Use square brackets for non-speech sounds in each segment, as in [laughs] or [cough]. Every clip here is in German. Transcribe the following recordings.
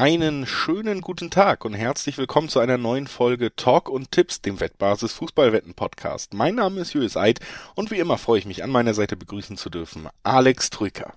Einen schönen guten Tag und herzlich willkommen zu einer neuen Folge Talk und Tipps, dem Wettbasis Fußballwetten Podcast. Mein Name ist Julius Eid und wie immer freue ich mich an meiner Seite begrüßen zu dürfen Alex Trücker.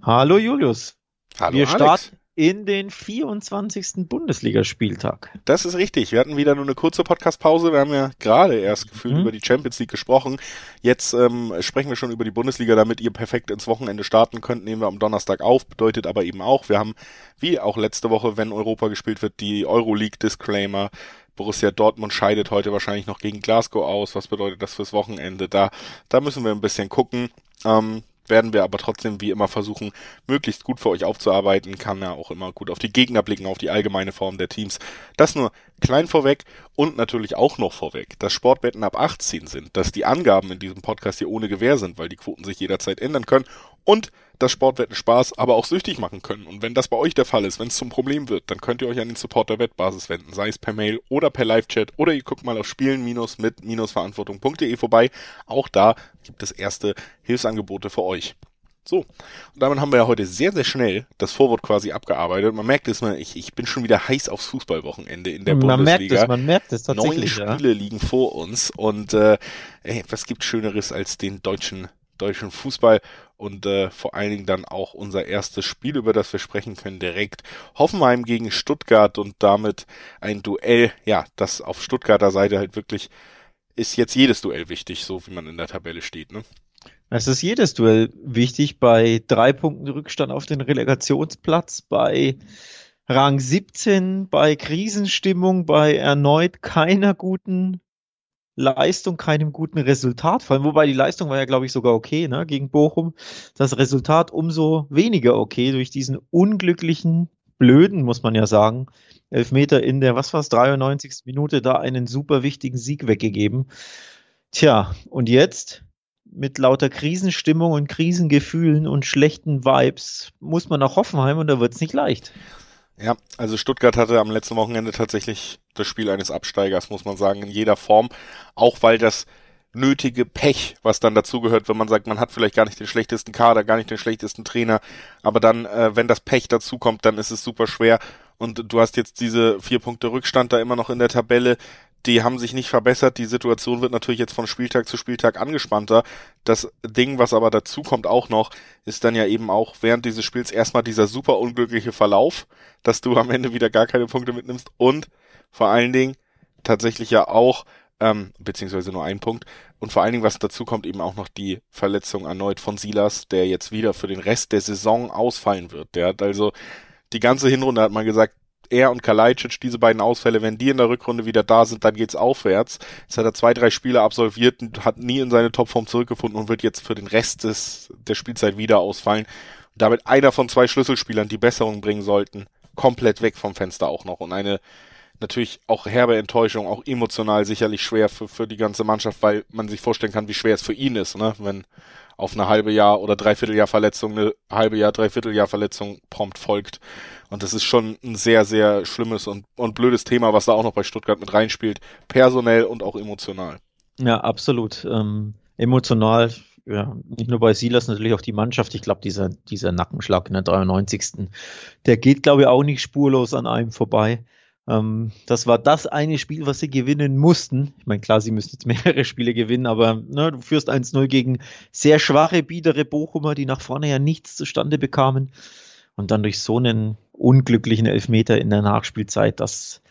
Hallo Julius. Hallo Wir Alex. starten in den 24. Bundesligaspieltag. Das ist richtig. Wir hatten wieder nur eine kurze Podcastpause. Wir haben ja gerade erst gefühlt Mhm. über die Champions League gesprochen. Jetzt ähm, sprechen wir schon über die Bundesliga, damit ihr perfekt ins Wochenende starten könnt. Nehmen wir am Donnerstag auf. Bedeutet aber eben auch, wir haben, wie auch letzte Woche, wenn Europa gespielt wird, die Euroleague Disclaimer. Borussia Dortmund scheidet heute wahrscheinlich noch gegen Glasgow aus. Was bedeutet das fürs Wochenende? Da, da müssen wir ein bisschen gucken. Ähm, werden wir aber trotzdem wie immer versuchen, möglichst gut für euch aufzuarbeiten. Kann ja auch immer gut auf die Gegner blicken, auf die allgemeine Form der Teams. Das nur klein vorweg und natürlich auch noch vorweg, dass Sportwetten ab 18 sind, dass die Angaben in diesem Podcast hier ohne Gewähr sind, weil die Quoten sich jederzeit ändern können und dass Sportwetten Spaß, aber auch süchtig machen können. Und wenn das bei euch der Fall ist, wenn es zum Problem wird, dann könnt ihr euch an den Support der Wettbasis wenden, sei es per Mail oder per Live-Chat oder ihr guckt mal auf spielen-mit-verantwortung.de vorbei. Auch da gibt es erste Hilfsangebote für euch. So, und damit haben wir ja heute sehr, sehr schnell das Vorwort quasi abgearbeitet. Man merkt es mal, ich, ich bin schon wieder heiß aufs Fußballwochenende in der man merkt Bundesliga. es, man merkt es Neun tatsächlich. Ja. Spiele liegen vor uns und äh, ey, was gibt Schöneres als den deutschen deutschen Fußball und äh, vor allen Dingen dann auch unser erstes Spiel, über das wir sprechen können, direkt Hoffenheim gegen Stuttgart und damit ein Duell, ja, das auf Stuttgarter Seite halt wirklich ist jetzt jedes Duell wichtig, so wie man in der Tabelle steht, ne? Es ist jedes Duell wichtig bei drei Punkten Rückstand auf den Relegationsplatz, bei Rang 17, bei Krisenstimmung, bei erneut keiner guten Leistung, keinem guten Resultat. Vor allem, wobei die Leistung war ja, glaube ich, sogar okay, ne, gegen Bochum. Das Resultat umso weniger okay durch diesen unglücklichen, blöden, muss man ja sagen, Elfmeter in der, was war es, 93. Minute, da einen super wichtigen Sieg weggegeben. Tja, und jetzt mit lauter Krisenstimmung und Krisengefühlen und schlechten Vibes muss man nach Hoffenheim und da wird's nicht leicht. Ja, also Stuttgart hatte am letzten Wochenende tatsächlich das Spiel eines Absteigers, muss man sagen, in jeder Form. Auch weil das nötige Pech, was dann dazugehört, wenn man sagt, man hat vielleicht gar nicht den schlechtesten Kader, gar nicht den schlechtesten Trainer, aber dann, äh, wenn das Pech dazukommt, dann ist es super schwer. Und du hast jetzt diese vier Punkte Rückstand da immer noch in der Tabelle. Die haben sich nicht verbessert. Die Situation wird natürlich jetzt von Spieltag zu Spieltag angespannter. Das Ding, was aber dazu kommt auch noch, ist dann ja eben auch während dieses Spiels erstmal dieser super unglückliche Verlauf, dass du am Ende wieder gar keine Punkte mitnimmst und vor allen Dingen tatsächlich ja auch, ähm, beziehungsweise nur ein Punkt, und vor allen Dingen, was dazu kommt, eben auch noch die Verletzung erneut von Silas, der jetzt wieder für den Rest der Saison ausfallen wird. Der hat also die ganze Hinrunde hat man gesagt, er und Kalajdzic, diese beiden Ausfälle, wenn die in der Rückrunde wieder da sind, dann geht's aufwärts. Jetzt hat er zwei, drei Spiele absolviert und hat nie in seine Topform zurückgefunden und wird jetzt für den Rest des, der Spielzeit wieder ausfallen. Und damit einer von zwei Schlüsselspielern, die Besserung bringen sollten, komplett weg vom Fenster auch noch. Und eine natürlich auch herbe Enttäuschung, auch emotional sicherlich schwer für, für die ganze Mannschaft, weil man sich vorstellen kann, wie schwer es für ihn ist, ne? wenn auf eine halbe Jahr oder Dreivierteljahr Verletzung eine halbe Jahr, Dreivierteljahr Verletzung prompt folgt. Und das ist schon ein sehr, sehr schlimmes und, und blödes Thema, was da auch noch bei Stuttgart mit reinspielt. Personell und auch emotional. Ja, absolut. Ähm, emotional, ja, nicht nur bei Silas, natürlich auch die Mannschaft. Ich glaube, dieser, dieser Nackenschlag in der 93. Der geht, glaube ich, auch nicht spurlos an einem vorbei. Ähm, das war das eine Spiel, was sie gewinnen mussten. Ich meine, klar, sie müssen jetzt mehrere [laughs] Spiele gewinnen, aber ne, du führst 1-0 gegen sehr schwache, biedere Bochumer, die nach vorne ja nichts zustande bekamen. Und dann durch so einen unglücklichen Elfmeter in der Nachspielzeit, das,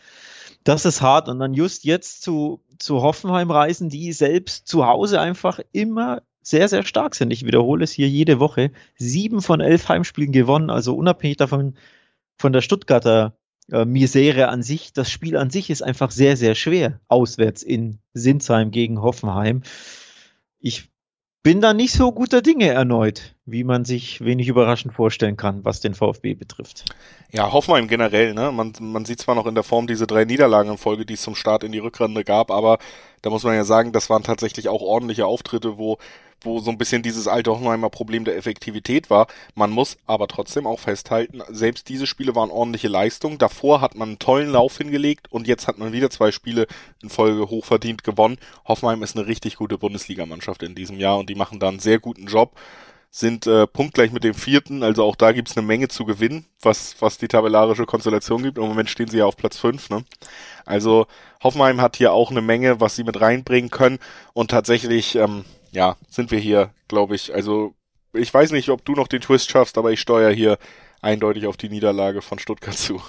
das ist hart. Und dann just jetzt zu, zu Hoffenheim reisen, die selbst zu Hause einfach immer sehr, sehr stark sind. Ich wiederhole es hier jede Woche. Sieben von elf Heimspielen gewonnen, also unabhängig davon von der Stuttgarter äh, Misere an sich. Das Spiel an sich ist einfach sehr, sehr schwer. Auswärts in Sinsheim gegen Hoffenheim. Ich bin da nicht so guter Dinge erneut, wie man sich wenig überraschend vorstellen kann, was den VfB betrifft. Ja, Hoffenheim generell, ne? Man, man sieht zwar noch in der Form diese drei Niederlagen in Folge, die es zum Start in die Rückrunde gab, aber da muss man ja sagen, das waren tatsächlich auch ordentliche Auftritte, wo wo so ein bisschen dieses alte Hoffenheimer Problem der Effektivität war. Man muss aber trotzdem auch festhalten, selbst diese Spiele waren ordentliche Leistungen. Davor hat man einen tollen Lauf hingelegt und jetzt hat man wieder zwei Spiele in Folge hochverdient gewonnen. Hoffenheim ist eine richtig gute Bundesligamannschaft in diesem Jahr und die machen da einen sehr guten Job. sind äh, punktgleich mit dem vierten, also auch da gibt's eine Menge zu gewinnen, was, was die tabellarische Konstellation gibt. Im Moment stehen sie ja auf Platz fünf. Ne? Also Hoffenheim hat hier auch eine Menge, was sie mit reinbringen können. Und tatsächlich, ähm, ja, sind wir hier, glaube ich, also ich weiß nicht, ob du noch den Twist schaffst, aber ich steuere hier eindeutig auf die Niederlage von Stuttgart zu.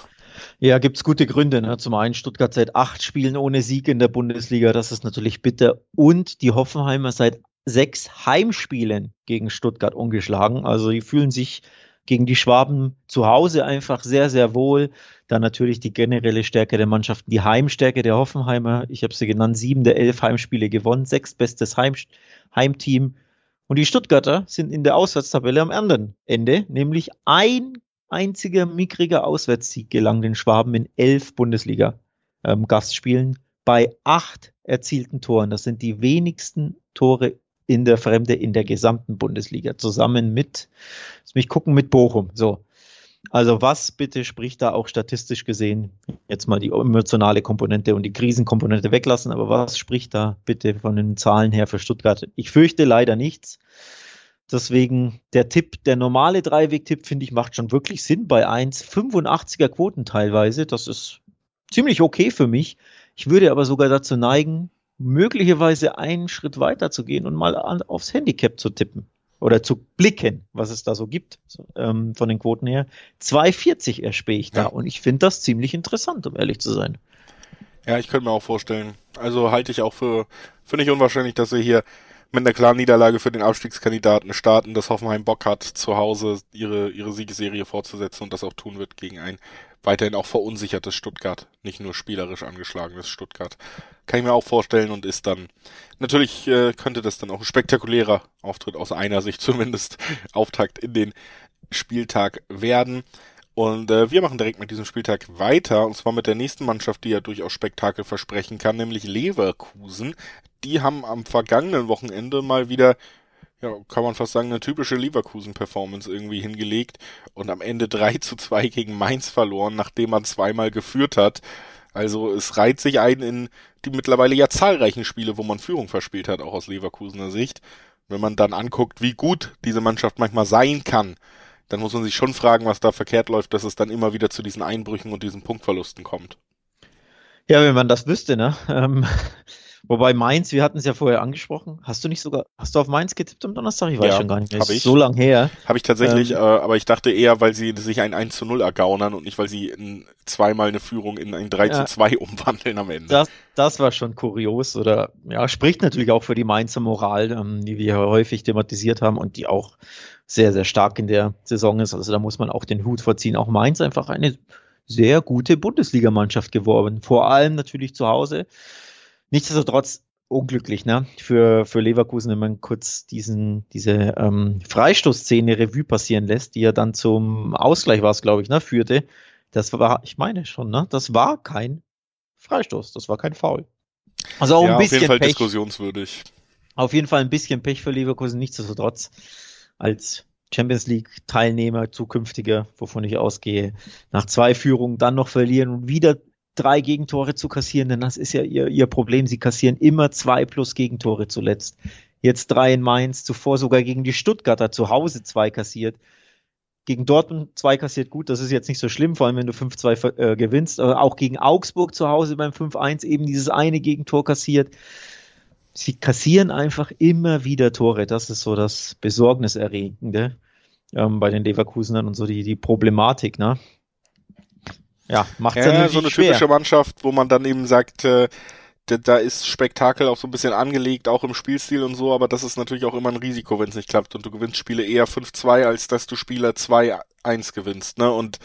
Ja, gibt's gute Gründe. Ne? Zum einen Stuttgart seit acht Spielen ohne Sieg in der Bundesliga, das ist natürlich bitter. Und die Hoffenheimer seit sechs Heimspielen gegen Stuttgart ungeschlagen. Also die fühlen sich gegen die Schwaben zu Hause einfach sehr, sehr wohl. Dann natürlich die generelle Stärke der Mannschaften, die Heimstärke der Hoffenheimer. Ich habe sie genannt, sieben der elf Heimspiele gewonnen, sechs bestes Heim Heimteam. Und die Stuttgarter sind in der Auswärtstabelle am anderen Ende, nämlich ein einziger mickriger Auswärtssieg gelang den Schwaben in elf Bundesliga-Gastspielen ähm, bei acht erzielten Toren. Das sind die wenigsten Tore in der Fremde in der gesamten Bundesliga, zusammen mit, lass mich gucken, mit Bochum. So. Also was bitte spricht da auch statistisch gesehen, jetzt mal die emotionale Komponente und die Krisenkomponente weglassen, aber was spricht da bitte von den Zahlen her für Stuttgart? Ich fürchte leider nichts. Deswegen der Tipp, der normale Dreiweg-Tipp, finde ich, macht schon wirklich Sinn bei 1,85er Quoten teilweise. Das ist ziemlich okay für mich. Ich würde aber sogar dazu neigen, möglicherweise einen Schritt weiter zu gehen und mal an, aufs Handicap zu tippen oder zu blicken, was es da so gibt ähm, von den Quoten her. 2,40 erspähe ich da ja. und ich finde das ziemlich interessant, um ehrlich zu sein. Ja, ich könnte mir auch vorstellen. Also halte ich auch für, für nicht unwahrscheinlich, dass er hier mit einer klaren Niederlage für den Abstiegskandidaten starten, dass Hoffenheim Bock hat, zu Hause ihre, ihre Siegesserie fortzusetzen und das auch tun wird gegen ein weiterhin auch verunsichertes Stuttgart, nicht nur spielerisch angeschlagenes Stuttgart. Kann ich mir auch vorstellen und ist dann, natürlich äh, könnte das dann auch ein spektakulärer Auftritt aus einer Sicht [laughs] zumindest, Auftakt in den Spieltag werden. Und äh, wir machen direkt mit diesem Spieltag weiter, und zwar mit der nächsten Mannschaft, die ja durchaus Spektakel versprechen kann, nämlich Leverkusen. Die haben am vergangenen Wochenende mal wieder, ja, kann man fast sagen, eine typische Leverkusen-Performance irgendwie hingelegt und am Ende 3 zu 2 gegen Mainz verloren, nachdem man zweimal geführt hat. Also es reiht sich ein in die mittlerweile ja zahlreichen Spiele, wo man Führung verspielt hat, auch aus Leverkusener Sicht. Wenn man dann anguckt, wie gut diese Mannschaft manchmal sein kann, dann muss man sich schon fragen, was da verkehrt läuft, dass es dann immer wieder zu diesen Einbrüchen und diesen Punktverlusten kommt. Ja, wenn man das wüsste, ne? Ähm, wobei Mainz, wir hatten es ja vorher angesprochen. Hast du nicht sogar, hast du auf Mainz getippt am Donnerstag? Ich weiß ja, schon gar nicht mehr. Ich. So lang her. Habe ich tatsächlich, ähm, äh, aber ich dachte eher, weil sie sich ein 1 zu 0 ergaunern und nicht, weil sie in, zweimal eine Führung in ein 3 ja, zu 2 [laughs] umwandeln am Ende. Das, das war schon kurios oder ja, spricht natürlich auch für die Mainzer Moral, ähm, die wir häufig thematisiert haben und die auch sehr, sehr stark in der Saison ist. Also da muss man auch den Hut vorziehen. Auch Mainz einfach eine sehr gute Bundesligamannschaft geworden. Vor allem natürlich zu Hause. Nichtsdestotrotz unglücklich, ne? Für, für Leverkusen, wenn man kurz diesen, diese ähm, Freistoßszene Revue passieren lässt, die ja dann zum Ausgleich war es, glaube ich, ne, führte. Das war, ich meine schon, ne? Das war kein Freistoß, das war kein Foul. Also auch ja, ein bisschen auf jeden Fall Pech. diskussionswürdig. Auf jeden Fall ein bisschen Pech für Leverkusen, nichtsdestotrotz als Champions League Teilnehmer zukünftiger, wovon ich ausgehe, nach zwei Führungen dann noch verlieren und wieder drei Gegentore zu kassieren, denn das ist ja ihr, ihr Problem. Sie kassieren immer zwei plus Gegentore zuletzt. Jetzt drei in Mainz, zuvor sogar gegen die Stuttgarter zu Hause zwei kassiert. Gegen Dortmund zwei kassiert gut, das ist jetzt nicht so schlimm, vor allem wenn du 5-2 äh, gewinnst. Aber auch gegen Augsburg zu Hause beim 5-1 eben dieses eine Gegentor kassiert sie kassieren einfach immer wieder Tore. Das ist so das Besorgniserregende ähm, bei den Leverkusenern und so die, die Problematik, ne? Ja, macht ja, ja so eine schwer. typische Mannschaft, wo man dann eben sagt, äh, da, ist Spektakel auch so ein bisschen angelegt, auch im Spielstil und so, aber das ist natürlich auch immer ein Risiko, wenn es nicht klappt und du gewinnst Spiele eher 5-2, als dass du Spiele 2-1 gewinnst, ne? Und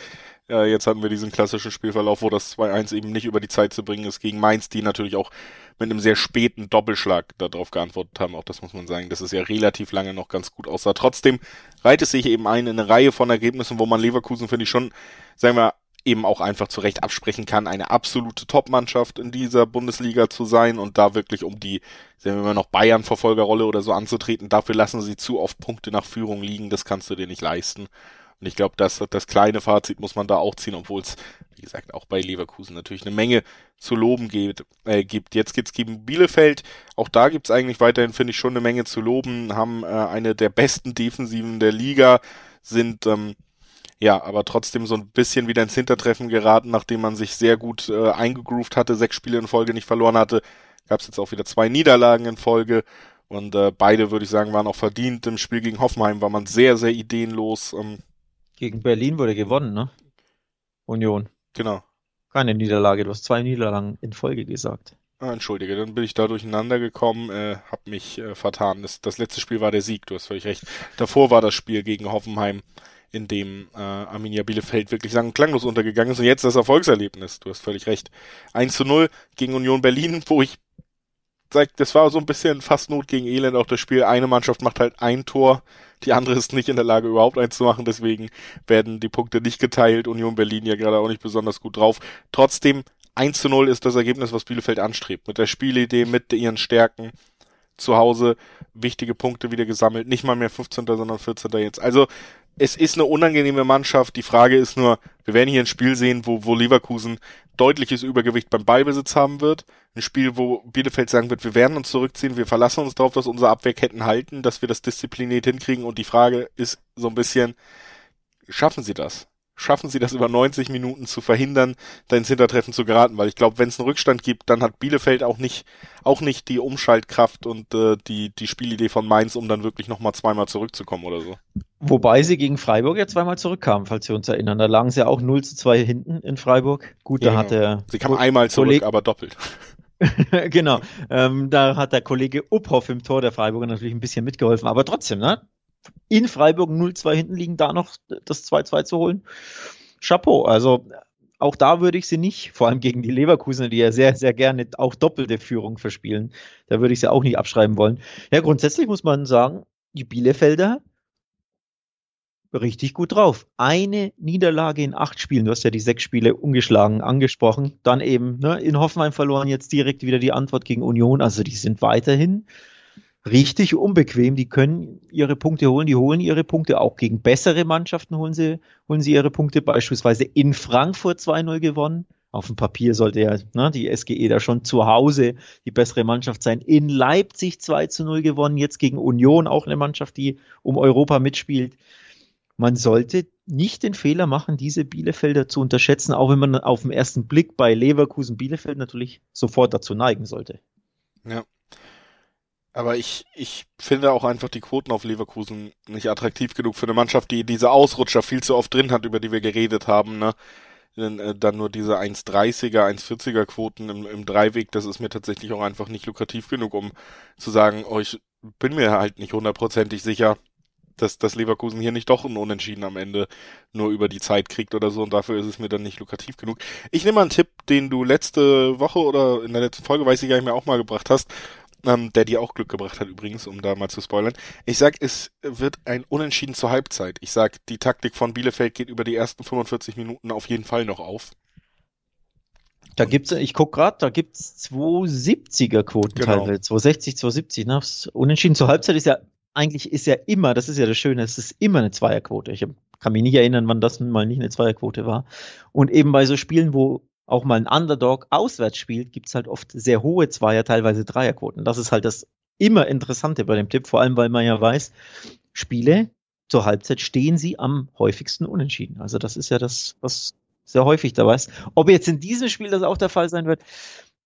ja, jetzt hatten wir diesen klassischen Spielverlauf, wo das 2-1 eben nicht über die Zeit zu bringen ist gegen Mainz, die natürlich auch mit einem sehr späten Doppelschlag darauf geantwortet haben. Auch das muss man sagen, dass es ja relativ lange noch ganz gut aussah. Trotzdem reiht es sich eben ein in eine Reihe von Ergebnissen, wo man Leverkusen, finde ich, schon, sagen wir, eben auch einfach zurecht absprechen kann, eine absolute Top-Mannschaft in dieser Bundesliga zu sein und da wirklich um die, sagen wir mal, noch Bayern-Verfolgerrolle oder so anzutreten. Dafür lassen sie zu oft Punkte nach Führung liegen, das kannst du dir nicht leisten. Und ich glaube, das, das kleine Fazit muss man da auch ziehen, obwohl es, wie gesagt, auch bei Leverkusen natürlich eine Menge zu loben gibt. Äh, gibt. Jetzt geht's gegen Bielefeld. Auch da gibt's eigentlich weiterhin, finde ich, schon eine Menge zu loben. Haben äh, eine der besten Defensiven der Liga, sind ähm, ja, aber trotzdem so ein bisschen wieder ins Hintertreffen geraten, nachdem man sich sehr gut äh, eingegroovt hatte, sechs Spiele in Folge nicht verloren hatte. Gab es jetzt auch wieder zwei Niederlagen in Folge. Und äh, beide, würde ich sagen, waren auch verdient. Im Spiel gegen Hoffenheim war man sehr, sehr ideenlos. Ähm, gegen Berlin wurde gewonnen, ne? Union. Genau. Keine Niederlage, du hast zwei Niederlagen in Folge gesagt. Ah, entschuldige, dann bin ich da durcheinander gekommen, äh, hab mich äh, vertan. Das, das letzte Spiel war der Sieg, du hast völlig recht. Davor war das Spiel gegen Hoffenheim in dem äh, Arminia Bielefeld wirklich sagen klanglos untergegangen ist und jetzt das Erfolgserlebnis. Du hast völlig recht. 1 zu 0 gegen Union Berlin, wo ich sag, das war so ein bisschen fast Not gegen Elend auch das Spiel. Eine Mannschaft macht halt ein Tor, die andere ist nicht in der Lage überhaupt eins zu machen, deswegen werden die Punkte nicht geteilt. Union Berlin ja gerade auch nicht besonders gut drauf. Trotzdem 1 zu 0 ist das Ergebnis, was Bielefeld anstrebt. Mit der Spielidee, mit ihren Stärken zu Hause wichtige Punkte wieder gesammelt. Nicht mal mehr 15. sondern 14. jetzt. Also es ist eine unangenehme Mannschaft. Die Frage ist nur, wir werden hier ein Spiel sehen, wo, wo Leverkusen deutliches Übergewicht beim Ballbesitz haben wird. Ein Spiel, wo Bielefeld sagen wird, wir werden uns zurückziehen, wir verlassen uns darauf, dass unsere Abwehrketten halten, dass wir das diszipliniert hinkriegen. Und die Frage ist so ein bisschen, schaffen sie das? Schaffen sie das über 90 Minuten zu verhindern, da ins Hintertreffen zu geraten, weil ich glaube, wenn es einen Rückstand gibt, dann hat Bielefeld auch nicht auch nicht die Umschaltkraft und äh, die die Spielidee von Mainz, um dann wirklich nochmal zweimal zurückzukommen oder so. Wobei sie gegen Freiburg ja zweimal zurückkamen, falls wir uns erinnern. Da lagen sie ja auch 0 zu 2 hinten in Freiburg. Gut, da ja, hat der Sie kamen einmal zurück, Kolleg aber doppelt. [laughs] genau, ähm, da hat der Kollege Uphoff im Tor der Freiburger natürlich ein bisschen mitgeholfen, aber trotzdem, ne? In Freiburg 0-2 hinten liegen, da noch das 2-2 zu holen. Chapeau. Also auch da würde ich sie nicht, vor allem gegen die Leverkusen, die ja sehr, sehr gerne auch doppelte Führung verspielen, da würde ich sie auch nicht abschreiben wollen. Ja, grundsätzlich muss man sagen, die Bielefelder richtig gut drauf. Eine Niederlage in acht Spielen. Du hast ja die sechs Spiele ungeschlagen angesprochen. Dann eben ne, in Hoffenheim verloren, jetzt direkt wieder die Antwort gegen Union. Also die sind weiterhin richtig unbequem. Die können ihre Punkte holen, die holen ihre Punkte auch gegen bessere Mannschaften holen sie, holen sie ihre Punkte. Beispielsweise in Frankfurt 2-0 gewonnen. Auf dem Papier sollte ja ne, die SGE da schon zu Hause die bessere Mannschaft sein. In Leipzig 2 0 gewonnen, jetzt gegen Union auch eine Mannschaft, die um Europa mitspielt. Man sollte nicht den Fehler machen, diese Bielefelder zu unterschätzen, auch wenn man auf den ersten Blick bei Leverkusen Bielefeld natürlich sofort dazu neigen sollte. Ja, aber ich, ich finde auch einfach die Quoten auf Leverkusen nicht attraktiv genug für eine Mannschaft, die diese Ausrutscher viel zu oft drin hat, über die wir geredet haben, ne? Äh, dann nur diese 1,30er, 1,40er Quoten im, im Dreiweg, das ist mir tatsächlich auch einfach nicht lukrativ genug, um zu sagen, oh, ich bin mir halt nicht hundertprozentig sicher, dass, dass Leverkusen hier nicht doch ein Unentschieden am Ende nur über die Zeit kriegt oder so und dafür ist es mir dann nicht lukrativ genug. Ich nehme mal einen Tipp, den du letzte Woche oder in der letzten Folge, weiß ich gar nicht mehr, auch mal gebracht hast ähm, der dir auch Glück gebracht hat übrigens, um da mal zu spoilern. Ich sag, es wird ein Unentschieden zur Halbzeit. Ich sag, die Taktik von Bielefeld geht über die ersten 45 Minuten auf jeden Fall noch auf. Da gibt's, ich guck gerade, da gibt's 270er Quoten genau. teilweise, 260, 270. Ne? Unentschieden zur Halbzeit ist ja eigentlich ist ja immer, das ist ja das Schöne, es ist immer eine Zweierquote. Ich kann mich nicht erinnern, wann das mal nicht eine Zweierquote war. Und eben bei so Spielen, wo auch mal ein Underdog auswärts spielt, gibt's halt oft sehr hohe Zweier, teilweise Dreierquoten. Das ist halt das immer Interessante bei dem Tipp, vor allem weil man ja weiß, Spiele zur Halbzeit stehen sie am häufigsten unentschieden. Also das ist ja das, was sehr häufig da weiß. Ob jetzt in diesem Spiel das auch der Fall sein wird,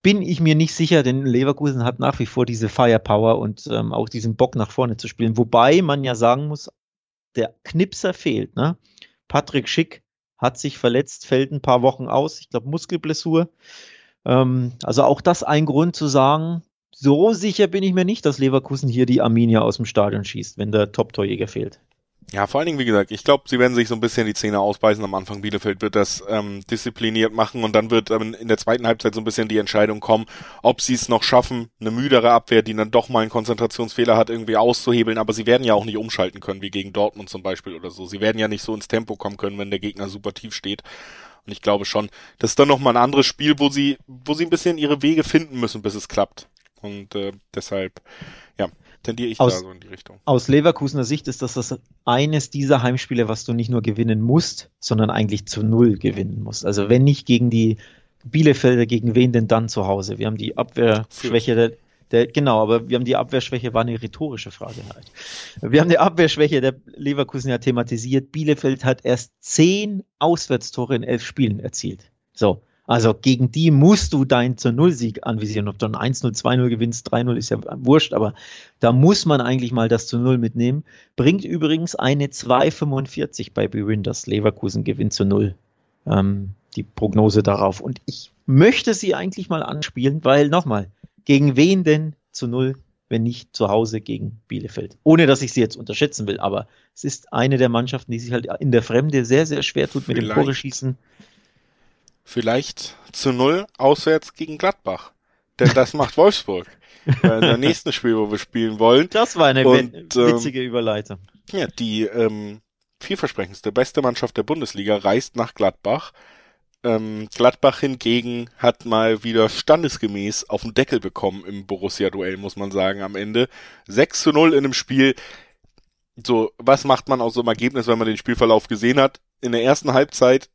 bin ich mir nicht sicher, denn Leverkusen hat nach wie vor diese Firepower und ähm, auch diesen Bock nach vorne zu spielen. Wobei man ja sagen muss, der Knipser fehlt. Ne? Patrick Schick hat sich verletzt, fällt ein paar Wochen aus. Ich glaube, Muskelblessur. Ähm, also auch das ein Grund zu sagen, so sicher bin ich mir nicht, dass Leverkusen hier die Arminia aus dem Stadion schießt, wenn der Top-Torjäger fehlt. Ja, vor allen Dingen, wie gesagt, ich glaube, sie werden sich so ein bisschen die Zähne ausbeißen am Anfang. Bielefeld wird das ähm, diszipliniert machen und dann wird ähm, in der zweiten Halbzeit so ein bisschen die Entscheidung kommen, ob sie es noch schaffen, eine müdere Abwehr, die dann doch mal einen Konzentrationsfehler hat, irgendwie auszuhebeln. Aber sie werden ja auch nicht umschalten können, wie gegen Dortmund zum Beispiel oder so. Sie werden ja nicht so ins Tempo kommen können, wenn der Gegner super tief steht. Und ich glaube schon, das ist dann nochmal ein anderes Spiel, wo sie, wo sie ein bisschen ihre Wege finden müssen, bis es klappt. Und äh, deshalb, tendiere ich aus, da so in die Richtung. Aus Leverkusener Sicht ist das, das eines dieser Heimspiele, was du nicht nur gewinnen musst, sondern eigentlich zu Null gewinnen musst. Also wenn nicht gegen die Bielefelder, gegen wen denn dann zu Hause? Wir haben die Abwehrschwäche der, der, genau, aber wir haben die Abwehrschwäche, war eine rhetorische Frage halt. Wir haben die Abwehrschwäche der Leverkusen ja thematisiert. Bielefeld hat erst zehn Auswärtstore in elf Spielen erzielt. So. Also gegen die musst du deinen zur Null-Sieg anvisieren. Ob du ein 1-0, 2-0 gewinnst, 3-0 ist ja wurscht, aber da muss man eigentlich mal das zu Null mitnehmen. Bringt übrigens eine 2,45 bei Bewinders. Leverkusen gewinnt zu Null. Ähm, die Prognose darauf. Und ich möchte sie eigentlich mal anspielen, weil nochmal, gegen wen denn zu Null, wenn nicht zu Hause gegen Bielefeld? Ohne dass ich sie jetzt unterschätzen will, aber es ist eine der Mannschaften, die sich halt in der Fremde sehr, sehr schwer tut mit Vielleicht. dem Tore schießen vielleicht zu null auswärts gegen Gladbach. Denn das macht Wolfsburg. [laughs] in der nächsten Spiel, wo wir spielen wollen. Das war eine Und, witzige ähm, Überleitung. Ja, die ähm, vielversprechendste, beste Mannschaft der Bundesliga reist nach Gladbach. Ähm, Gladbach hingegen hat mal wieder standesgemäß auf den Deckel bekommen im Borussia-Duell, muss man sagen, am Ende. 6 zu 0 in einem Spiel. So, was macht man aus so einem Ergebnis, wenn man den Spielverlauf gesehen hat? In der ersten Halbzeit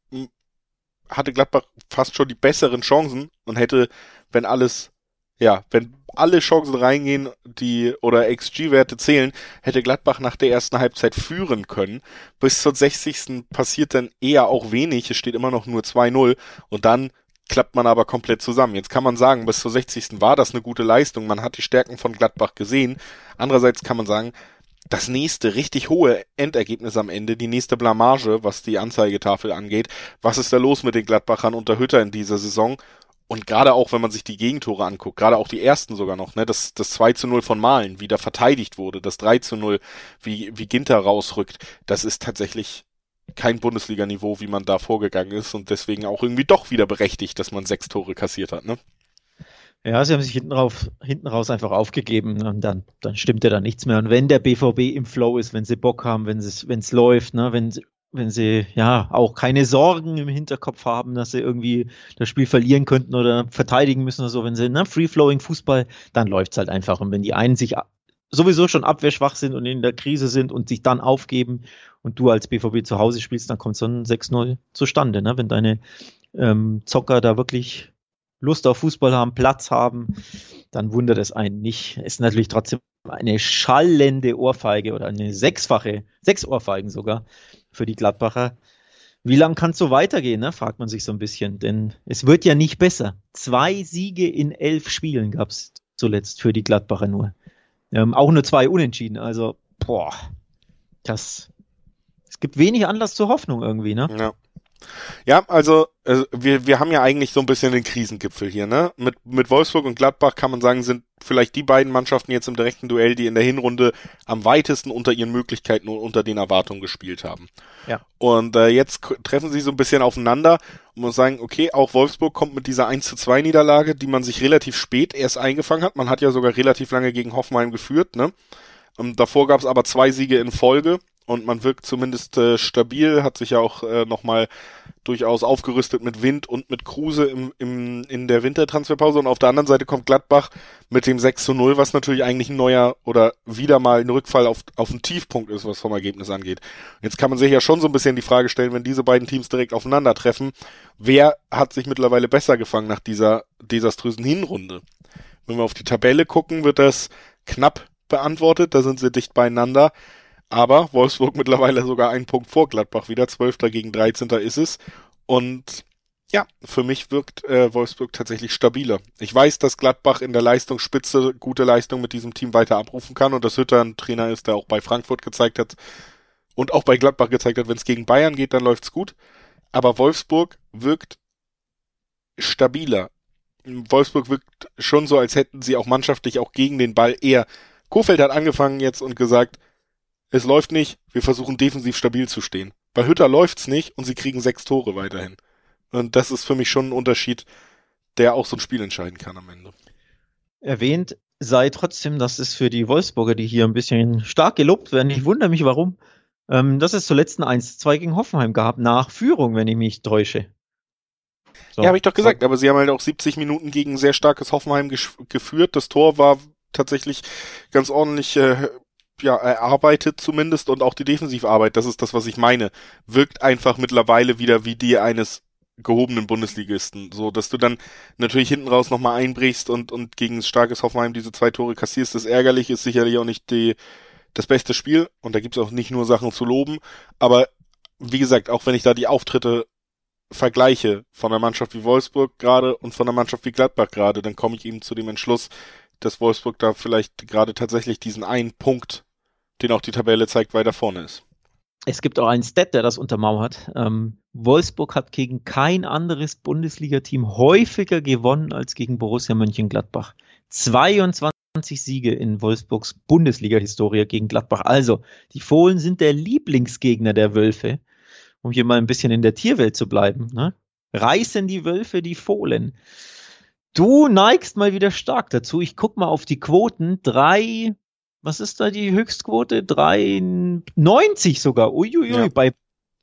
hatte Gladbach fast schon die besseren Chancen und hätte, wenn alles, ja, wenn alle Chancen reingehen, die oder XG-Werte zählen, hätte Gladbach nach der ersten Halbzeit führen können. Bis zur 60. passiert dann eher auch wenig. Es steht immer noch nur 2-0 und dann klappt man aber komplett zusammen. Jetzt kann man sagen, bis zur 60. war das eine gute Leistung. Man hat die Stärken von Gladbach gesehen. Andererseits kann man sagen, das nächste richtig hohe Endergebnis am Ende, die nächste Blamage, was die Anzeigetafel angeht. Was ist da los mit den Gladbachern unter Hütter in dieser Saison? Und gerade auch, wenn man sich die Gegentore anguckt, gerade auch die ersten sogar noch, ne, das, das 2 zu 0 von Malen, wie da verteidigt wurde, das 3 zu 0, wie, wie Ginter rausrückt, das ist tatsächlich kein Bundesliga-Niveau, wie man da vorgegangen ist und deswegen auch irgendwie doch wieder berechtigt, dass man sechs Tore kassiert hat, ne? Ja, sie haben sich hinten, rauf, hinten raus einfach aufgegeben und dann, dann stimmt ja da nichts mehr. Und wenn der BVB im Flow ist, wenn sie Bock haben, wenn es es läuft, ne, wenn wenn sie ja auch keine Sorgen im Hinterkopf haben, dass sie irgendwie das Spiel verlieren könnten oder verteidigen müssen oder so, wenn sie ne, Free-Flowing Fußball, dann läuft's halt einfach. Und wenn die einen sich sowieso schon abwehrschwach sind und in der Krise sind und sich dann aufgeben und du als BVB zu Hause spielst, dann kommt so ein 6-0 zustande, ne? wenn deine ähm, Zocker da wirklich Lust auf Fußball haben, Platz haben, dann wundert es einen nicht. Es ist natürlich trotzdem eine schallende Ohrfeige oder eine sechsfache, sechs Ohrfeigen sogar für die Gladbacher. Wie lang kann es so weitergehen, ne? fragt man sich so ein bisschen, denn es wird ja nicht besser. Zwei Siege in elf Spielen gab es zuletzt für die Gladbacher nur. Ähm, auch nur zwei Unentschieden, also boah, das es gibt wenig Anlass zur Hoffnung irgendwie, ne? Ja. Ja, also äh, wir, wir haben ja eigentlich so ein bisschen den Krisengipfel hier, ne? Mit, mit Wolfsburg und Gladbach kann man sagen, sind vielleicht die beiden Mannschaften jetzt im direkten Duell, die in der Hinrunde am weitesten unter ihren Möglichkeiten und unter den Erwartungen gespielt haben. Ja. Und äh, jetzt treffen sie so ein bisschen aufeinander und muss sagen, okay, auch Wolfsburg kommt mit dieser 1 zu 2 Niederlage, die man sich relativ spät erst eingefangen hat. Man hat ja sogar relativ lange gegen Hoffenheim geführt, ne? Ähm, davor gab es aber zwei Siege in Folge und man wirkt zumindest äh, stabil, hat sich ja auch äh, nochmal durchaus aufgerüstet mit Wind und mit Kruse im, im, in der Wintertransferpause und auf der anderen Seite kommt Gladbach mit dem 6 zu 0, was natürlich eigentlich ein neuer oder wieder mal ein Rückfall auf, auf einen Tiefpunkt ist, was vom Ergebnis angeht. Jetzt kann man sich ja schon so ein bisschen die Frage stellen, wenn diese beiden Teams direkt aufeinandertreffen, wer hat sich mittlerweile besser gefangen nach dieser desaströsen Hinrunde? Wenn wir auf die Tabelle gucken, wird das knapp beantwortet, da sind sie dicht beieinander. Aber Wolfsburg [laughs] mittlerweile sogar einen Punkt vor Gladbach wieder. 12. gegen 13. ist es. Und ja, für mich wirkt äh, Wolfsburg tatsächlich stabiler. Ich weiß, dass Gladbach in der Leistungsspitze gute Leistung mit diesem Team weiter abrufen kann und dass Hütter ein Trainer ist, der auch bei Frankfurt gezeigt hat und auch bei Gladbach gezeigt hat, wenn es gegen Bayern geht, dann läuft's gut. Aber Wolfsburg wirkt stabiler. Wolfsburg wirkt schon so, als hätten sie auch mannschaftlich auch gegen den Ball eher. Kofeld hat angefangen jetzt und gesagt, es läuft nicht, wir versuchen defensiv stabil zu stehen. Bei Hütter läuft's nicht und sie kriegen sechs Tore weiterhin. Und das ist für mich schon ein Unterschied, der auch so ein Spiel entscheiden kann am Ende. Erwähnt sei trotzdem, dass es für die Wolfsburger, die hier ein bisschen stark gelobt werden, ich wundere mich warum, ähm, dass es zuletzt ein 1-2 gegen Hoffenheim gab, nach Führung, wenn ich mich täusche. So. Ja, habe ich doch gesagt, aber sie haben halt auch 70 Minuten gegen sehr starkes Hoffenheim geführt. Das Tor war tatsächlich ganz ordentlich äh, ja, erarbeitet zumindest und auch die Defensivarbeit, das ist das, was ich meine, wirkt einfach mittlerweile wieder wie die eines gehobenen Bundesligisten, so dass du dann natürlich hinten raus nochmal einbrichst und, und gegen starkes Hoffenheim diese zwei Tore kassierst, das ärgerlich ist sicherlich auch nicht die, das beste Spiel. Und da gibt's auch nicht nur Sachen zu loben, aber wie gesagt, auch wenn ich da die Auftritte vergleiche von einer Mannschaft wie Wolfsburg gerade und von einer Mannschaft wie Gladbach gerade, dann komme ich eben zu dem Entschluss, dass Wolfsburg da vielleicht gerade tatsächlich diesen einen Punkt, den auch die Tabelle zeigt, weiter vorne ist. Es gibt auch einen Stat, der das untermauert. Ähm, Wolfsburg hat gegen kein anderes Bundesliga-Team häufiger gewonnen als gegen Borussia Mönchengladbach. 22 Siege in Wolfsburgs Bundesliga-Historie gegen Gladbach. Also, die Fohlen sind der Lieblingsgegner der Wölfe, um hier mal ein bisschen in der Tierwelt zu bleiben. Ne? Reißen die Wölfe die Fohlen. Du neigst mal wieder stark dazu. Ich guck mal auf die Quoten. Drei was ist da die Höchstquote? 3,90 sogar. Uiuiui, ja. bei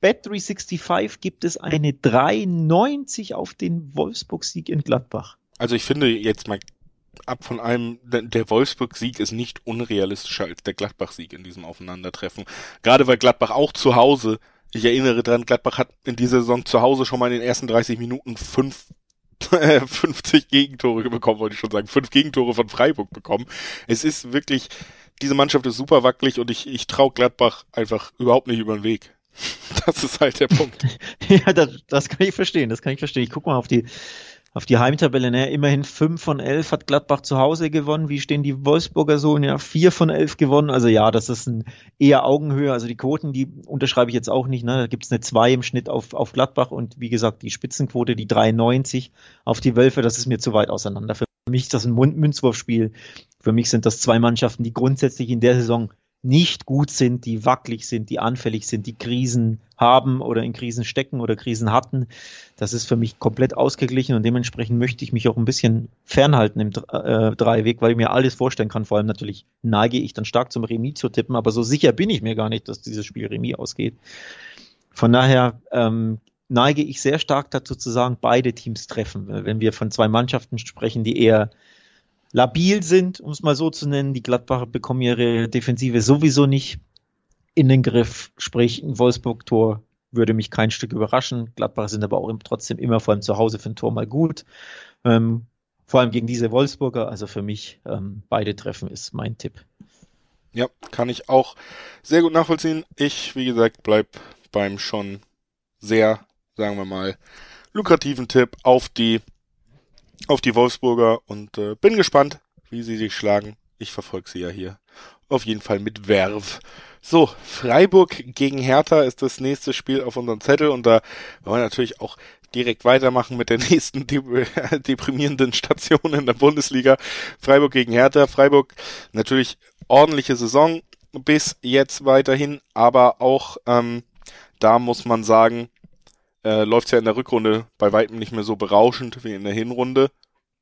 Bet365 gibt es eine 3,90 auf den Wolfsburg-Sieg in Gladbach. Also ich finde jetzt mal ab von allem, der Wolfsburg-Sieg ist nicht unrealistischer als der Gladbach-Sieg in diesem Aufeinandertreffen. Gerade weil Gladbach auch zu Hause, ich erinnere dran, Gladbach hat in dieser Saison zu Hause schon mal in den ersten 30 Minuten fünf 50 Gegentore bekommen, wollte ich schon sagen, fünf Gegentore von Freiburg bekommen. Es ist wirklich, diese Mannschaft ist super wackelig und ich, ich traue Gladbach einfach überhaupt nicht über den Weg. [laughs] Das ist halt der Punkt. [laughs] ja, das, das kann ich verstehen, das kann ich verstehen. Ich guck mal auf die, auf die Heimtabelle, ne? immerhin 5 von 11 hat Gladbach zu Hause gewonnen. Wie stehen die Wolfsburger so? Ja, 4 von 11 gewonnen. Also ja, das ist ein eher Augenhöhe. Also die Quoten, die unterschreibe ich jetzt auch nicht. Ne? Da gibt's eine 2 im Schnitt auf, auf Gladbach und wie gesagt, die Spitzenquote, die 93 auf die Wölfe, das ist mir zu weit auseinander. Für mich ist das ein Münzwurfspiel. Für mich sind das zwei Mannschaften, die grundsätzlich in der Saison nicht gut sind, die wackelig sind, die anfällig sind, die Krisen haben oder in Krisen stecken oder Krisen hatten. Das ist für mich komplett ausgeglichen und dementsprechend möchte ich mich auch ein bisschen fernhalten im äh, Dreiweg, weil ich mir alles vorstellen kann. Vor allem natürlich neige ich dann stark zum Remis zu tippen, aber so sicher bin ich mir gar nicht, dass dieses Spiel Remis ausgeht. Von daher ähm, neige ich sehr stark dazu zu sagen, beide Teams treffen. Wenn wir von zwei Mannschaften sprechen, die eher labil sind, um es mal so zu nennen. Die Gladbacher bekommen ihre Defensive sowieso nicht in den Griff. Sprich, ein Wolfsburg-Tor würde mich kein Stück überraschen. Gladbacher sind aber auch trotzdem immer vor allem zu Hause für ein Tor mal gut. Ähm, vor allem gegen diese Wolfsburger. Also für mich ähm, beide Treffen ist mein Tipp. Ja, kann ich auch sehr gut nachvollziehen. Ich, wie gesagt, bleib beim schon sehr, sagen wir mal, lukrativen Tipp auf die auf die Wolfsburger und äh, bin gespannt, wie sie sich schlagen. Ich verfolge sie ja hier auf jeden Fall mit Werf. So, Freiburg gegen Hertha ist das nächste Spiel auf unserem Zettel und da wollen wir natürlich auch direkt weitermachen mit der [laughs] nächsten [laughs] deprimierenden Station in der Bundesliga. Freiburg gegen Hertha. Freiburg natürlich ordentliche Saison bis jetzt weiterhin, aber auch ähm, da muss man sagen, äh, läuft ja in der Rückrunde bei weitem nicht mehr so berauschend wie in der Hinrunde.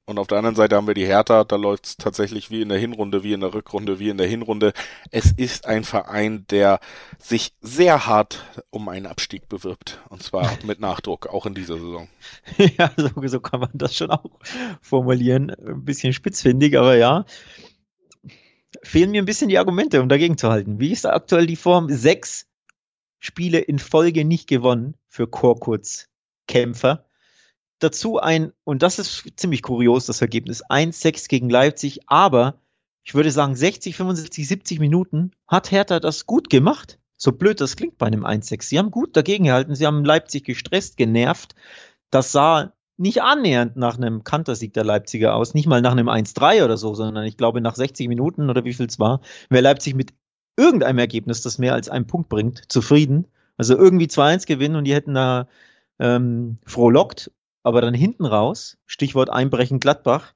Und auf der anderen Seite haben wir die Hertha, da läuft es tatsächlich wie in der Hinrunde, wie in der Rückrunde, wie in der Hinrunde. Es ist ein Verein, der sich sehr hart um einen Abstieg bewirbt. Und zwar [laughs] mit Nachdruck, auch in dieser Saison. [laughs] Ja, so, so kann man das schon auch formulieren. Ein bisschen spitzfindig, aber ja. Fehlen mir ein bisschen die Argumente, um dagegen zu halten. Wie ist aktuell die Form? Sechs Spiele in Folge nicht gewonnen für Korkutz-Kämpfer. Dazu ein, und das ist ziemlich kurios, das Ergebnis, 1-6 gegen Leipzig, aber ich würde sagen, 60, 65, 70 Minuten hat Hertha das gut gemacht. So blöd das klingt bei einem 1-6. Sie haben gut dagegen gehalten, sie haben Leipzig gestresst, genervt. Das sah nicht annähernd nach einem Kantersieg der Leipziger aus, nicht mal nach einem 1-3 oder so, sondern ich glaube nach 60 Minuten oder wie viel es war, wäre Leipzig mit irgendeinem Ergebnis, das mehr als einen Punkt bringt, zufrieden. Also irgendwie 2-1 gewinnen und die hätten da ähm, frohlockt, aber dann hinten raus, Stichwort Einbrechen Gladbach,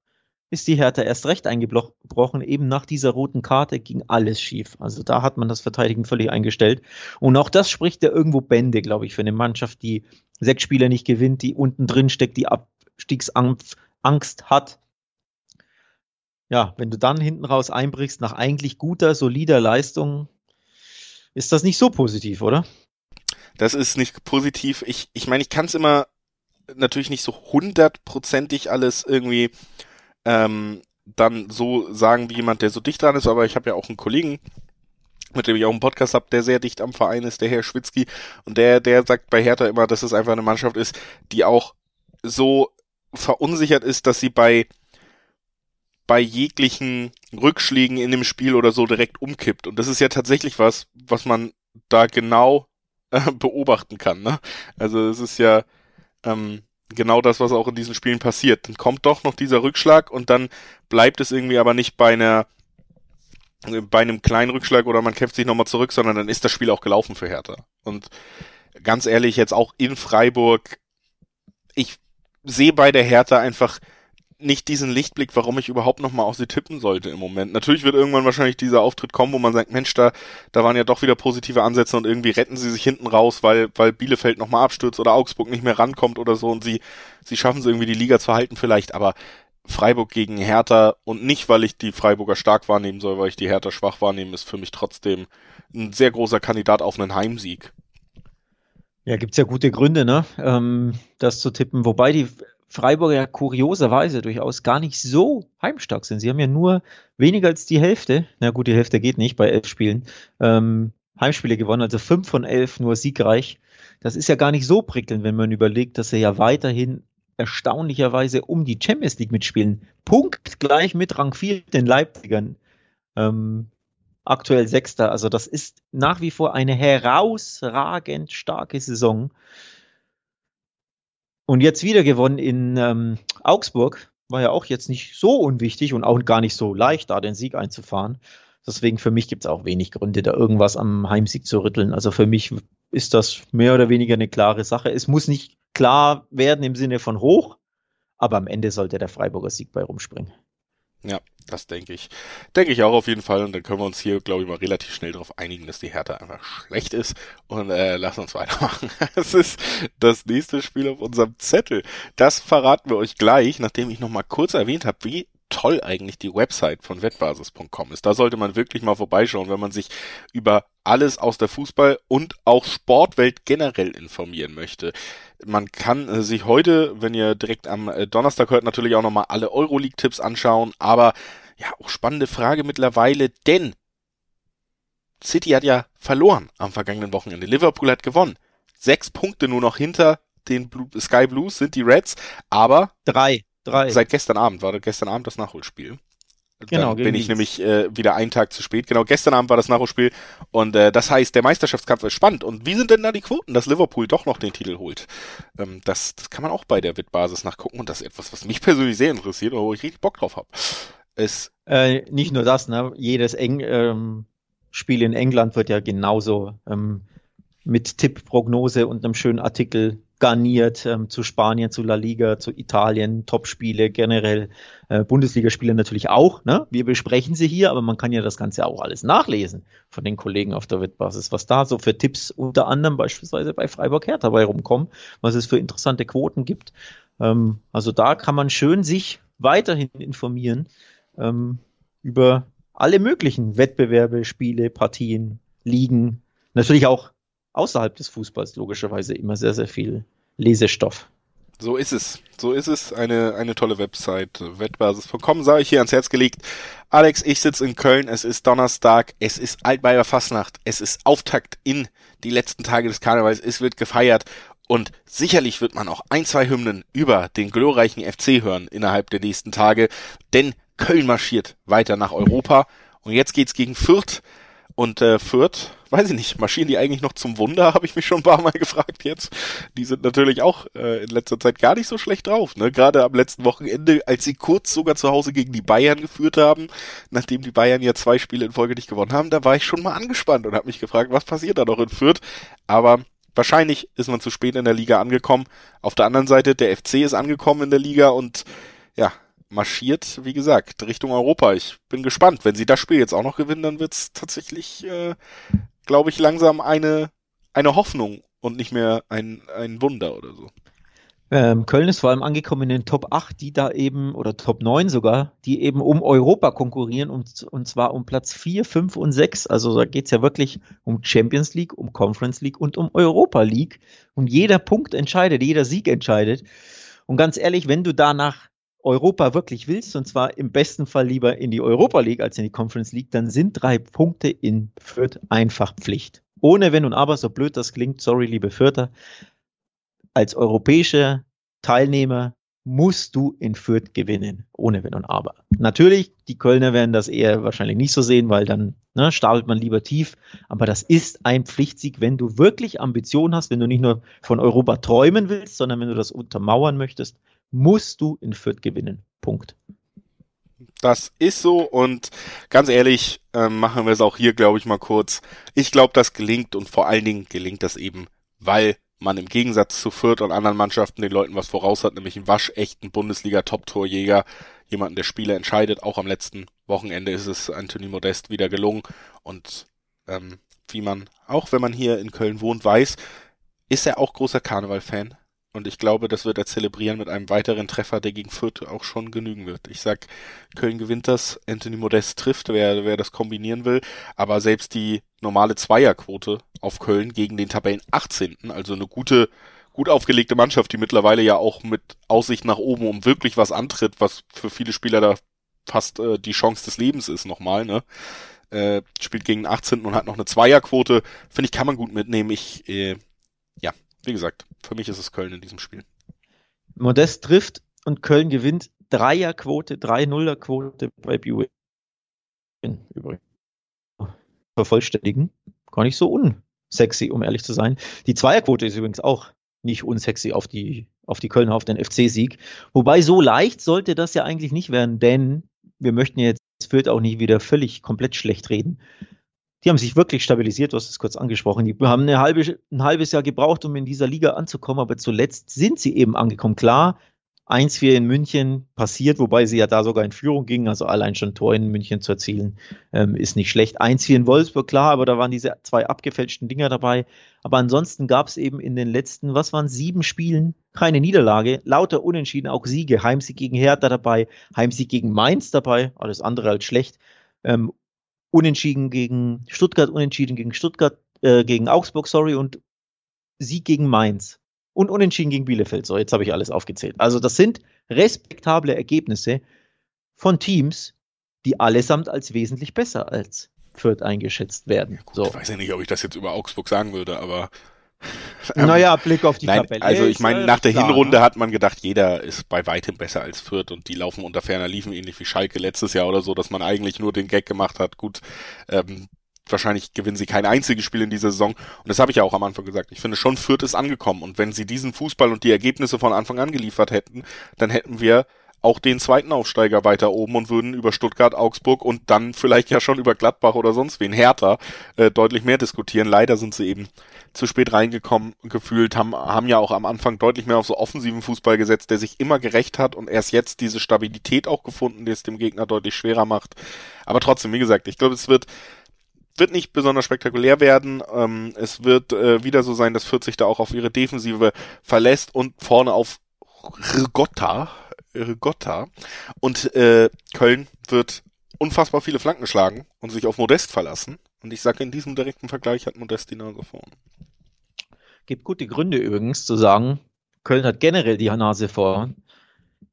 ist die Hertha erst recht eingebrochen. Eben nach dieser roten Karte ging alles schief. Also da hat man das Verteidigen völlig eingestellt. Und auch das spricht ja irgendwo Bände, glaube ich, für eine Mannschaft, die sechs Spiele nicht gewinnt, die unten drin steckt, die Abstiegsangst hat ja, wenn du dann hinten raus einbrichst nach eigentlich guter, solider Leistung, ist das nicht so positiv, oder? Das ist nicht positiv. Ich, ich meine, ich kann es immer natürlich nicht so hundertprozentig alles irgendwie ähm, dann so sagen wie jemand, der so dicht dran ist, aber ich habe ja auch einen Kollegen, mit dem ich auch einen Podcast habe, der sehr dicht am Verein ist, der Herr Schwitzky, und der, der sagt bei Hertha immer, dass es einfach eine Mannschaft ist, die auch so verunsichert ist, dass sie bei bei jeglichen Rückschlägen in dem Spiel oder so direkt umkippt. Und das ist ja tatsächlich was, was man da genau äh, [laughs] beobachten kann. Ne? Also es ist ja ähm, genau das, was auch in diesen Spielen passiert. Dann kommt doch noch dieser Rückschlag und dann bleibt es irgendwie aber nicht bei einer bei einem kleinen Rückschlag oder man kämpft sich nochmal zurück, sondern dann ist das Spiel auch gelaufen für Hertha. Und ganz ehrlich, jetzt auch in Freiburg, ich sehe bei der Hertha einfach nicht diesen Lichtblick, warum ich überhaupt nochmal auf sie tippen sollte im Moment. Natürlich wird irgendwann wahrscheinlich dieser Auftritt kommen, wo man sagt, Mensch, da, da waren ja doch wieder positive Ansätze und irgendwie retten sie sich hinten raus, weil, weil Bielefeld nochmal abstürzt oder Augsburg nicht mehr rankommt oder so und sie, sie schaffen es irgendwie die Liga zu halten vielleicht, aber Freiburg gegen Hertha und nicht, weil ich die Freiburger stark wahrnehmen soll, weil ich die Hertha schwach wahrnehme, ist für mich trotzdem ein sehr großer Kandidat auf einen Heimsieg. Ja, gibt's ja gute Gründe, ne, ähm, das zu tippen. Wobei die Freiburger ja kurioserweise durchaus gar nicht so heimstark sind. Sie haben ja nur weniger als die Hälfte, na gut, die Hälfte geht nicht bei elf Spielen, ähm, Heimspiele gewonnen, also fünf von elf nur siegreich. Das ist ja gar nicht so prickelnd, wenn man überlegt, dass sie ja weiterhin erstaunlicherweise um die Champions League mitspielen. Punkt gleich mit Rang 4 den Leipzigern. Ähm, aktuell Sechster. Also das ist nach wie vor eine herausragend starke Saison. Und jetzt wieder gewonnen in ähm, Augsburg. War ja auch jetzt nicht so unwichtig und auch gar nicht so leicht, da den Sieg einzufahren. Deswegen für mich gibt es auch wenig Gründe, da irgendwas am Heimsieg zu rütteln. Also für mich ist das mehr oder weniger eine klare Sache. Es muss nicht klar werden im Sinne von hoch, aber am Ende sollte der Freiburger Sieg bei rumspringen. Ja, das denke ich. Denke ich auch auf jeden Fall. Und dann können wir uns hier, glaube ich, mal relativ schnell darauf einigen, dass die Hertha einfach schlecht ist. Und äh, lass uns weitermachen. [laughs] Es ist das nächste Spiel auf unserem Zettel. Das verraten wir euch gleich, nachdem ich nochmal kurz erwähnt habe, wie toll eigentlich die Website von wettbasis.com ist. Da sollte man wirklich mal vorbeischauen, wenn man sich über alles aus der Fußball- und auch Sportwelt generell informieren möchte. Man kann äh, sich heute, wenn ihr direkt am äh, Donnerstag hört, natürlich auch nochmal alle Euroleague-Tipps anschauen, aber ja, auch spannende Frage mittlerweile, denn City hat ja verloren am vergangenen Wochenende. Liverpool hat gewonnen. Sechs Punkte nur noch hinter den Blue, Sky Blues sind die Reds, aber drei. Drei. Seit gestern Abend war das gestern Abend das Nachholspiel. Genau, Dann bin ich nämlich äh, wieder einen Tag zu spät. Genau, gestern Abend war das Nachholspiel und äh, das heißt, der Meisterschaftskampf ist spannend. Und wie sind denn da die Quoten, dass Liverpool doch noch den Titel holt? Ähm, das, das kann man auch bei der Wettbasis nachgucken und das ist etwas, was mich [laughs] persönlich sehr interessiert und wo ich richtig Bock drauf habe. Äh, nicht nur das, ne? Jedes Eng, ähm, Spiel in England wird ja genauso ähm, mit Tippprognose und einem schönen Artikel garniert ähm, zu Spanien, zu La Liga, zu Italien, Topspiele generell, äh, Bundesligaspiele natürlich auch. Ne? Wir besprechen sie hier, aber man kann ja das Ganze auch alles nachlesen von den Kollegen auf der Wettbasis, was da so für Tipps unter anderem beispielsweise bei Freiburg Hertha dabei rumkommen, was es für interessante Quoten gibt. Ähm, also da kann man schön sich weiterhin informieren ähm, über alle möglichen Wettbewerbe, Spiele, Partien, Ligen, natürlich auch außerhalb des Fußballs logischerweise immer sehr, sehr viel Lesestoff. So ist es. So ist es. Eine, eine tolle Website. Wettbasis.com sei ich hier ans Herz gelegt. Alex, ich sitze in Köln. Es ist Donnerstag. Es ist Altbayer Fastnacht. Es ist Auftakt in die letzten Tage des Karnevals. Es wird gefeiert. Und sicherlich wird man auch ein, zwei Hymnen über den glorreichen FC hören innerhalb der nächsten Tage. Denn Köln marschiert weiter nach Europa. Und jetzt geht's gegen Fürth. Und äh, Fürth, weiß ich nicht, marschieren die eigentlich noch zum Wunder, [laughs] habe ich mich schon ein paar Mal gefragt jetzt. Die sind natürlich auch äh, in letzter Zeit gar nicht so schlecht drauf. Ne? Gerade am letzten Wochenende, als sie kurz sogar zu Hause gegen die Bayern geführt haben, nachdem die Bayern ja zwei Spiele in Folge nicht gewonnen haben, da war ich schon mal angespannt und habe mich gefragt, was passiert da noch in Fürth. Aber wahrscheinlich ist man zu spät in der Liga angekommen. Auf der anderen Seite, der FC ist angekommen in der Liga und ja, marschiert, wie gesagt, Richtung Europa. Ich bin gespannt. Wenn sie das Spiel jetzt auch noch gewinnen, dann wird's tatsächlich, äh, glaube ich, langsam eine, eine Hoffnung und nicht mehr ein, ein Wunder oder so. Ähm, Köln ist vor allem angekommen in den Top 8, die da eben, oder Top 9 sogar, die eben um Europa konkurrieren und, und zwar um Platz 4, 5 und 6. Also da geht's ja wirklich um Champions League, um Conference League und um Europa League. Und jeder Punkt entscheidet, jeder Sieg entscheidet. Und ganz ehrlich, wenn du da nach Europa wirklich willst, und zwar im besten Fall lieber in die Europa League als in die Conference League, dann sind drei Punkte in Fürth einfach Pflicht. Ohne Wenn und Aber, so blöd das klingt, sorry, liebe Fürther, als europäischer Teilnehmer musst du in Fürth gewinnen, ohne Wenn und Aber. Natürlich, die Kölner werden das eher wahrscheinlich nicht so sehen, weil dann ne, stapelt man lieber tief. Aber das ist ein Pflichtsieg, wenn du wirklich Ambitionen hast, wenn du nicht nur von Europa träumen willst, sondern wenn du das untermauern möchtest, musst du in Fürth gewinnen. Punkt. Das ist so und ganz ehrlich, äh, machen wir es auch hier, glaube ich, mal kurz. Ich glaube, das gelingt und vor allen Dingen gelingt das eben, weil man im Gegensatz zu Fürth und anderen Mannschaften den Leuten was voraus hat, nämlich einen waschechten Bundesliga-Top-Torjäger, jemanden, der Spiele entscheidet. Auch am letzten Wochenende ist es Anthony Modest wieder gelungen und ähm, wie man, auch wenn man hier in Köln wohnt, weiß, ist er auch großer Karneval-Fan. Und ich glaube, das wird er zelebrieren mit einem weiteren Treffer, der gegen Fürth auch schon genügen wird. Ich sag, Köln gewinnt das, Anthony Modest trifft, wer, wer das kombinieren will. Aber selbst die normale Zweierquote auf Köln gegen den Tabellen 18., also eine gute, gut aufgelegte Mannschaft, die mittlerweile ja auch mit Aussicht nach oben um wirklich was antritt, was für viele Spieler da fast äh, die Chance des Lebens ist nochmal, ne? Äh, spielt gegen 18. und hat noch eine Zweierquote. Finde ich, kann man gut mitnehmen. Ich, äh, ja, wie gesagt, für mich ist es Köln in diesem Spiel. Modest trifft und Köln gewinnt. Dreierquote, 3-0er-Quote bei Buick. Übrigens. Vervollständigen. Gar nicht so unsexy, um ehrlich zu sein. Die Zweierquote ist übrigens auch nicht unsexy auf die, auf die Kölner, auf den FC-Sieg. Wobei so leicht sollte das ja eigentlich nicht werden, denn wir möchten jetzt Fürth auch nicht wieder völlig komplett schlecht reden die haben sich wirklich stabilisiert, du hast es kurz angesprochen. Die haben halbe, ein halbes Jahr gebraucht, um in dieser Liga anzukommen, aber zuletzt sind sie eben angekommen. Klar, 1-4 in München passiert, wobei sie ja da sogar in Führung gingen, also allein schon Tor in München zu erzielen, ähm, ist nicht schlecht. 1-4 in Wolfsburg, klar, aber da waren diese zwei abgefälschten Dinger dabei. Aber ansonsten gab es eben in den letzten, was waren sieben Spielen, keine Niederlage, lauter Unentschieden, auch Siege. Heimsieg gegen Hertha dabei, Heimsieg gegen Mainz dabei, alles andere als schlecht. Ähm, Unentschieden gegen Stuttgart, Unentschieden gegen Stuttgart, äh, gegen Augsburg, sorry, und Sieg gegen Mainz. Und Unentschieden gegen Bielefeld. So, jetzt habe ich alles aufgezählt. Also, das sind respektable Ergebnisse von Teams, die allesamt als wesentlich besser als Fürth eingeschätzt werden. Gut, so. Ich weiß ja nicht, ob ich das jetzt über Augsburg sagen würde, aber [laughs] naja, Blick auf die Nein, Tabelle. Also ich meine, nach der klar, Hinrunde ne? hat man gedacht, jeder ist bei weitem besser als Fürth und die laufen unter ferner Liefen, ähnlich wie Schalke letztes Jahr oder so, dass man eigentlich nur den Gag gemacht hat, gut, ähm, wahrscheinlich gewinnen sie kein einziges Spiel in dieser Saison. Und das habe ich ja auch am Anfang gesagt. Ich finde schon, Fürth ist angekommen. Und wenn sie diesen Fußball und die Ergebnisse von Anfang an geliefert hätten, dann hätten wir auch den zweiten Aufsteiger weiter oben und würden über Stuttgart, Augsburg und dann vielleicht ja schon über Gladbach oder sonst wen Hertha äh, deutlich mehr diskutieren. Leider sind sie eben zu spät reingekommen gefühlt, haben, haben ja auch am Anfang deutlich mehr auf so offensiven Fußball gesetzt, der sich immer gerecht hat und erst jetzt diese Stabilität auch gefunden, die es dem Gegner deutlich schwerer macht. Aber trotzdem, wie gesagt, ich glaube, es wird wird nicht besonders spektakulär werden. Ähm, es wird äh, wieder so sein, dass 40 da auch auf ihre Defensive verlässt und vorne auf Rigotta, Rigotta. Und äh, Köln wird unfassbar viele Flanken schlagen und sich auf Modest verlassen. Und ich sage, in diesem direkten Vergleich hat Modest die Nase vorn. Gibt gute Gründe übrigens zu sagen, Köln hat generell die Nase vorn.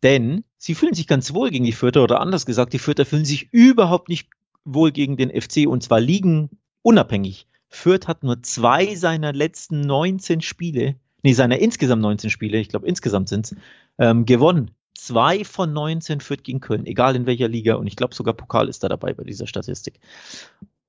Denn sie fühlen sich ganz wohl gegen die Fürther oder anders gesagt, die Fürther fühlen sich überhaupt nicht wohl gegen den FC und zwar liegen unabhängig. Fürth hat nur zwei seiner letzten 19 Spiele, nee, seiner insgesamt 19 Spiele, ich glaube insgesamt sind es, ähm, gewonnen. Zwei von 19 Fürth gegen Köln, egal in welcher Liga. Und ich glaube sogar Pokal ist da dabei bei dieser Statistik.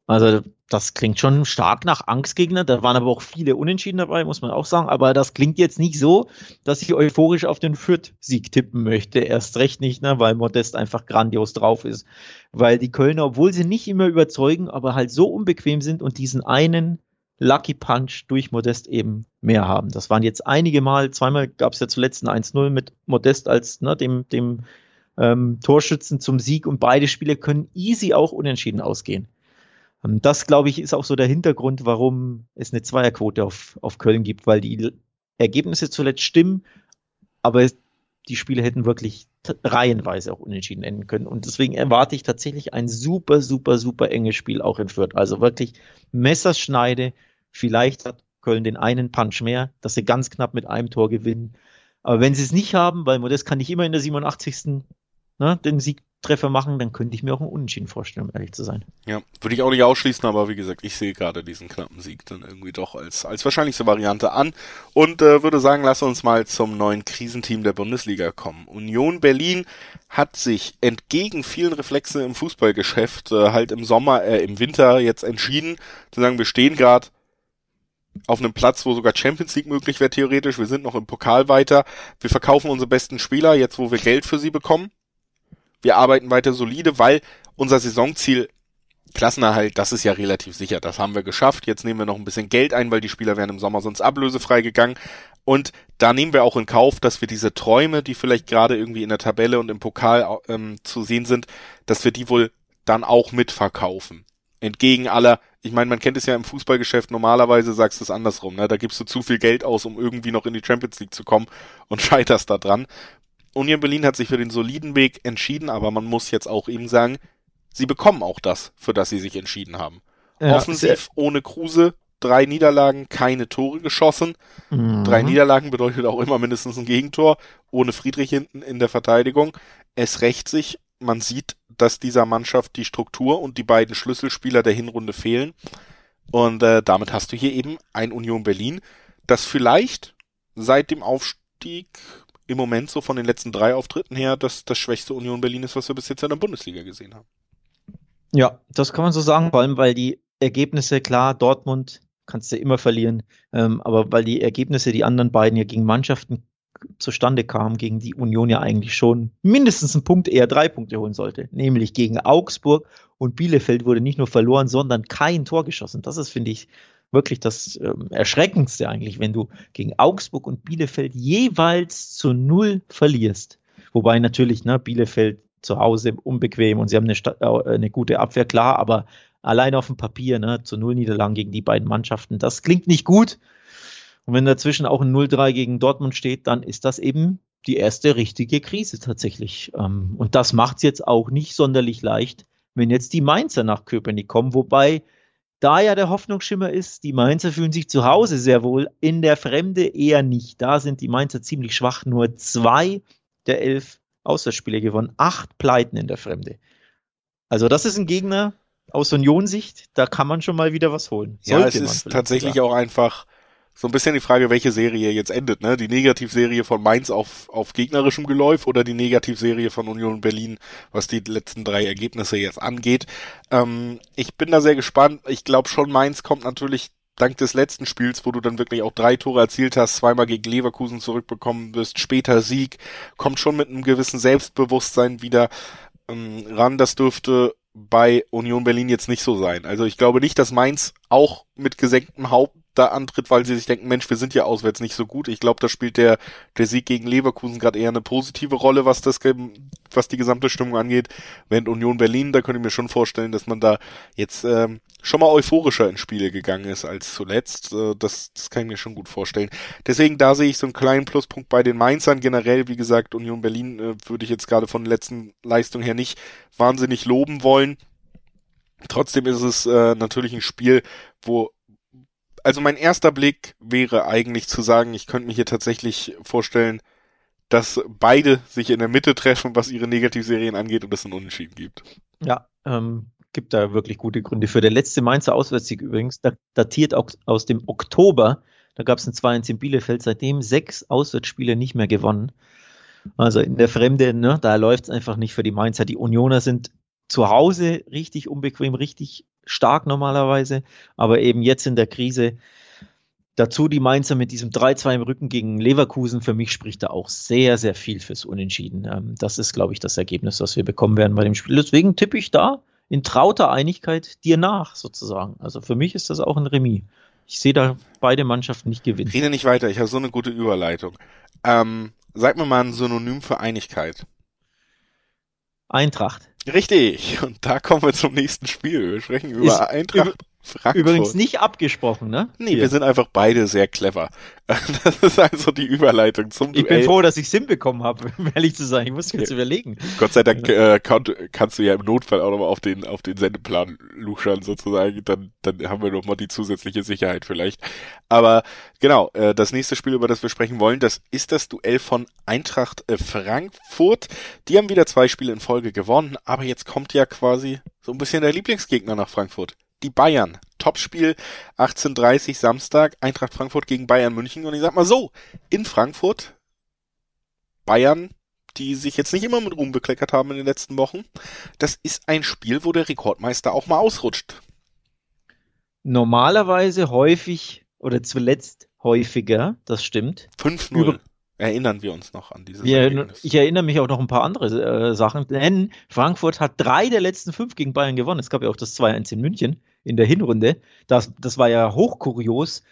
Also das klingt schon stark nach Angstgegner. Da waren aber auch viele Unentschieden dabei, muss man auch sagen. Aber das klingt jetzt nicht so, dass ich euphorisch auf den Fürth-Sieg tippen möchte. Erst recht nicht, ne, weil Modest einfach grandios drauf ist. Weil die Kölner, obwohl sie nicht immer überzeugen, aber halt so unbequem sind und diesen einen Lucky Punch durch Modest eben mehr haben. Das waren jetzt einige Mal, zweimal gab es ja zuletzt ein 1-0 mit Modest als ne, dem, dem ähm, Torschützen zum Sieg und beide Spiele können easy auch unentschieden ausgehen. Und das, glaube ich, ist auch so der Hintergrund, warum es eine Zweierquote auf, auf Köln gibt, weil die Ergebnisse zuletzt stimmen, aber die Spiele hätten wirklich reihenweise auch unentschieden enden können. Und deswegen erwarte ich tatsächlich ein super, super, super enges Spiel auch in Fürth. Also wirklich Messerschneide. Vielleicht hat Köln den einen Punch mehr, dass sie ganz knapp mit einem Tor gewinnen. Aber wenn sie es nicht haben, weil Modest kann nicht immer in der 87. Ne, den Siegtreffer machen, dann könnte ich mir auch einen Unentschieden vorstellen, um ehrlich zu sein. Ja, würde ich auch nicht ausschließen, aber wie gesagt, ich sehe gerade diesen knappen Sieg dann irgendwie doch als, als wahrscheinlichste Variante an und äh, würde sagen, lass uns mal zum neuen Krisenteam der Bundesliga kommen. Union Berlin hat sich entgegen vielen Reflexe im Fußballgeschäft äh, halt im Sommer, äh, im Winter jetzt entschieden, zu sagen, wir stehen gerade auf einem Platz, wo sogar Champions League möglich wäre theoretisch. Wir sind noch im Pokal weiter. Wir verkaufen unsere besten Spieler, jetzt wo wir Geld für sie bekommen. Wir arbeiten weiter solide, weil unser Saisonziel Klassenerhalt, das ist ja relativ sicher. Das haben wir geschafft. Jetzt nehmen wir noch ein bisschen Geld ein, weil die Spieler wären im Sommer sonst ablösefrei gegangen. Und da nehmen wir auch in Kauf, dass wir diese Träume, die vielleicht gerade irgendwie in der Tabelle und im Pokal ähm, zu sehen sind, dass wir die wohl dann auch mitverkaufen. Entgegen aller, ich meine, man kennt es ja im Fußballgeschäft, normalerweise sagst du es andersrum, ne? da gibst du zu viel Geld aus, um irgendwie noch in die Champions League zu kommen und [laughs] scheiterst da dran. Union Berlin hat sich für den soliden Weg entschieden, aber man muss jetzt auch eben sagen, sie bekommen auch das, für das sie sich entschieden haben. Ja, Offensiv ohne Kruse, drei Niederlagen, keine Tore geschossen. Mhm. Drei Niederlagen bedeutet auch immer mindestens ein Gegentor, ohne Friedrich hinten in der Verteidigung. Es rächt sich, man sieht, dass dieser Mannschaft die Struktur und die beiden Schlüsselspieler der Hinrunde fehlen. Und äh, damit hast du hier eben ein Union Berlin, das vielleicht seit dem Aufstieg im Moment so von den letzten drei Auftritten her das, das schwächste Union Berlin ist, was wir bis jetzt in der Bundesliga gesehen haben. Ja, das kann man so sagen, vor allem weil die Ergebnisse, klar, Dortmund kannst du immer verlieren, ähm, aber weil die Ergebnisse, die anderen beiden ja gegen Mannschaften zustande kamen, gegen die Union ja eigentlich schon mindestens einen Punkt, eher drei Punkte holen sollte, nämlich gegen Augsburg und Bielefeld wurde nicht nur verloren, sondern kein Tor geschossen. Das ist, finde ich, wirklich das ähm, Erschreckendste eigentlich, wenn du gegen Augsburg und Bielefeld jeweils zu null verlierst. Wobei natürlich, ne, Bielefeld zu Hause unbequem und sie haben eine, äh, eine gute Abwehr, klar, aber allein auf dem Papier, ne, zu null Niederlagen gegen die beiden Mannschaften, das klingt nicht gut. Und wenn dazwischen auch ein 0-3 gegen Dortmund steht, dann ist das eben die erste richtige Krise tatsächlich. Ähm, und das macht es jetzt auch nicht sonderlich leicht, wenn jetzt die Mainzer nach Köpenick kommen, wobei da ja der Hoffnungsschimmer ist, die Mainzer fühlen sich zu Hause sehr wohl, in der Fremde eher nicht. Da sind die Mainzer ziemlich schwach, nur zwei der elf Auswärtsspiele gewonnen, acht Pleiten in der Fremde. Also das ist ein Gegner aus Union-Sicht, da kann man schon mal wieder was holen. Sollte ja, es ist tatsächlich sagen. auch einfach so ein bisschen die Frage, welche Serie jetzt endet, ne? Die Negativserie von Mainz auf, auf gegnerischem Geläuf oder die Negativserie von Union Berlin, was die letzten drei Ergebnisse jetzt angeht. Ähm, ich bin da sehr gespannt. Ich glaube schon, Mainz kommt natürlich dank des letzten Spiels, wo du dann wirklich auch drei Tore erzielt hast, zweimal gegen Leverkusen zurückbekommen wirst, später Sieg, kommt schon mit einem gewissen Selbstbewusstsein wieder ähm, ran. Das dürfte bei Union Berlin jetzt nicht so sein. Also ich glaube nicht, dass Mainz auch mit gesenktem Haupt da antritt, weil sie sich denken, Mensch, wir sind ja auswärts nicht so gut. Ich glaube, da spielt der, der Sieg gegen Leverkusen gerade eher eine positive Rolle, was das, was die gesamte Stimmung angeht. Während Union Berlin, da könnte ich mir schon vorstellen, dass man da jetzt ähm, schon mal euphorischer ins Spiel gegangen ist als zuletzt. Äh, das, das kann ich mir schon gut vorstellen. Deswegen, da sehe ich so einen kleinen Pluspunkt bei den Mainzern. Generell, wie gesagt, Union Berlin äh, würde ich jetzt gerade von der letzten Leistung her nicht wahnsinnig loben wollen. Trotzdem ist es äh, natürlich ein Spiel, wo also mein erster Blick wäre eigentlich zu sagen, ich könnte mir hier tatsächlich vorstellen, dass beide sich in der Mitte treffen, was ihre Negativserien angeht und es einen Unentschieden gibt. Ja, ähm, gibt da wirklich gute Gründe für. Der letzte Mainzer Auswärtssieg übrigens, datiert aus dem Oktober. Da gab es ein 2-1 in Bielefeld, seitdem sechs Auswärtsspiele nicht mehr gewonnen. Also in der Fremde, ne, da läuft es einfach nicht für die Mainzer. Die Unioner sind zu Hause richtig unbequem, richtig stark normalerweise, aber eben jetzt in der Krise. Dazu die Mainzer mit diesem 3-2 im Rücken gegen Leverkusen. Für mich spricht da auch sehr, sehr viel fürs Unentschieden. Ähm, das ist, glaube ich, das Ergebnis, was wir bekommen werden bei dem Spiel. Deswegen tippe ich da in trauter Einigkeit dir nach, sozusagen. Also für mich ist das auch ein Remis. Ich sehe da beide Mannschaften nicht gewinnen. Rede nicht weiter, ich habe so eine gute Überleitung. Ähm, sag mir mal ein Synonym für Einigkeit. Eintracht. Richtig. Und da kommen wir zum nächsten Spiel. Wir sprechen über ist, Eintracht. Frankfurt. Übrigens nicht abgesprochen, ne? Nee, Hier. wir sind einfach beide sehr clever. [laughs] Das ist also die Überleitung zum Ich Duell. bin froh, dass ich es hinbekommen habe, [laughs] um ehrlich zu sein. Ich muss jetzt ja. überlegen. Gott sei Dank äh, kann, kannst du ja im Notfall auch nochmal auf den, auf den Sendeplan luschern sozusagen. Dann, dann haben wir nochmal die zusätzliche Sicherheit vielleicht. Aber genau, äh, das nächste Spiel, über das wir sprechen wollen, das ist das Duell von Eintracht äh, Frankfurt. Die haben wieder zwei Spiele in Folge gewonnen, aber jetzt kommt ja quasi so ein bisschen der Lieblingsgegner nach Frankfurt die Bayern. Topspiel 18.30 Samstag, Eintracht Frankfurt gegen Bayern München. Und ich sag mal so, in Frankfurt, Bayern, die sich jetzt nicht immer mit Ruhm bekleckert haben in den letzten Wochen, das ist ein Spiel, wo der Rekordmeister auch mal ausrutscht. Normalerweise häufig oder zuletzt häufiger, das stimmt. 5-0 erinnern wir uns noch an dieses wir, Ich erinnere mich auch noch ein paar andere äh, Sachen, denn Frankfurt hat drei der letzten fünf gegen Bayern gewonnen. Es gab ja auch das 2-1 in München in der Hinrunde. Das, das war ja hochkurios,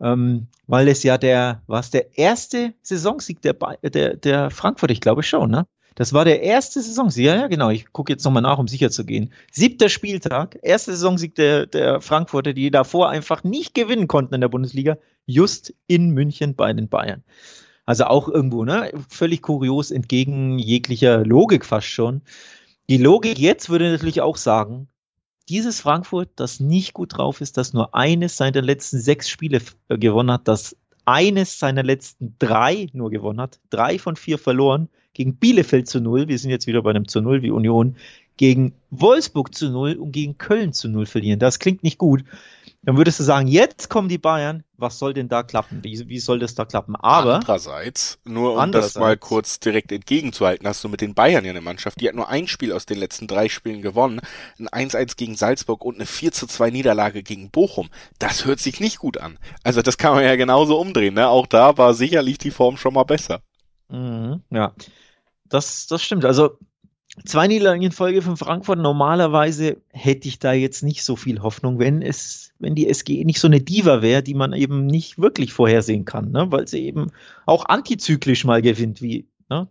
ähm, weil es ja der, was der erste Saisonsieg der, der, der Frankfurt, ich glaube schon, ne? Das war der erste Saisonsieg. Ja, ja, genau. Ich gucke jetzt nochmal nach, um sicher zu gehen. Siebter Spieltag, erster Saisonsieg der, der Frankfurter, die davor einfach nicht gewinnen konnten in der Bundesliga, just in München bei den Bayern. Also auch irgendwo, ne? Völlig kurios, entgegen jeglicher Logik fast schon. Die Logik jetzt würde natürlich auch sagen, dieses Frankfurt, das nicht gut drauf ist, das nur eines seiner letzten sechs Spiele äh, gewonnen hat, das eines seiner letzten drei nur gewonnen hat, drei von vier verloren, gegen Bielefeld zu null, wir sind jetzt wieder bei einem zu null wie Union, gegen Wolfsburg zu null und gegen Köln zu null verlieren. Das klingt nicht gut dann würdest du sagen, jetzt kommen die Bayern, was soll denn da klappen? Wie, wie soll das da klappen? Aber andererseits, nur um andererseits, das mal kurz direkt entgegenzuhalten, hast du mit den Bayern ja eine Mannschaft, die hat nur ein Spiel aus den letzten drei Spielen gewonnen, ein 1-1 gegen Salzburg und eine 4-2 Niederlage gegen Bochum. Das hört sich nicht gut an. Also das kann man ja genauso umdrehen, ne? Auch da war sicherlich die Form schon mal besser. Mhm, ja. Das, das stimmt. Also Zwei Niederlagen in Folge von Frankfurt. Normalerweise hätte ich da jetzt nicht so viel Hoffnung, wenn es, wenn die SG nicht so eine Diva wäre, die man eben nicht wirklich vorhersehen kann, ne? weil sie eben auch antizyklisch mal gewinnt, wie, ne?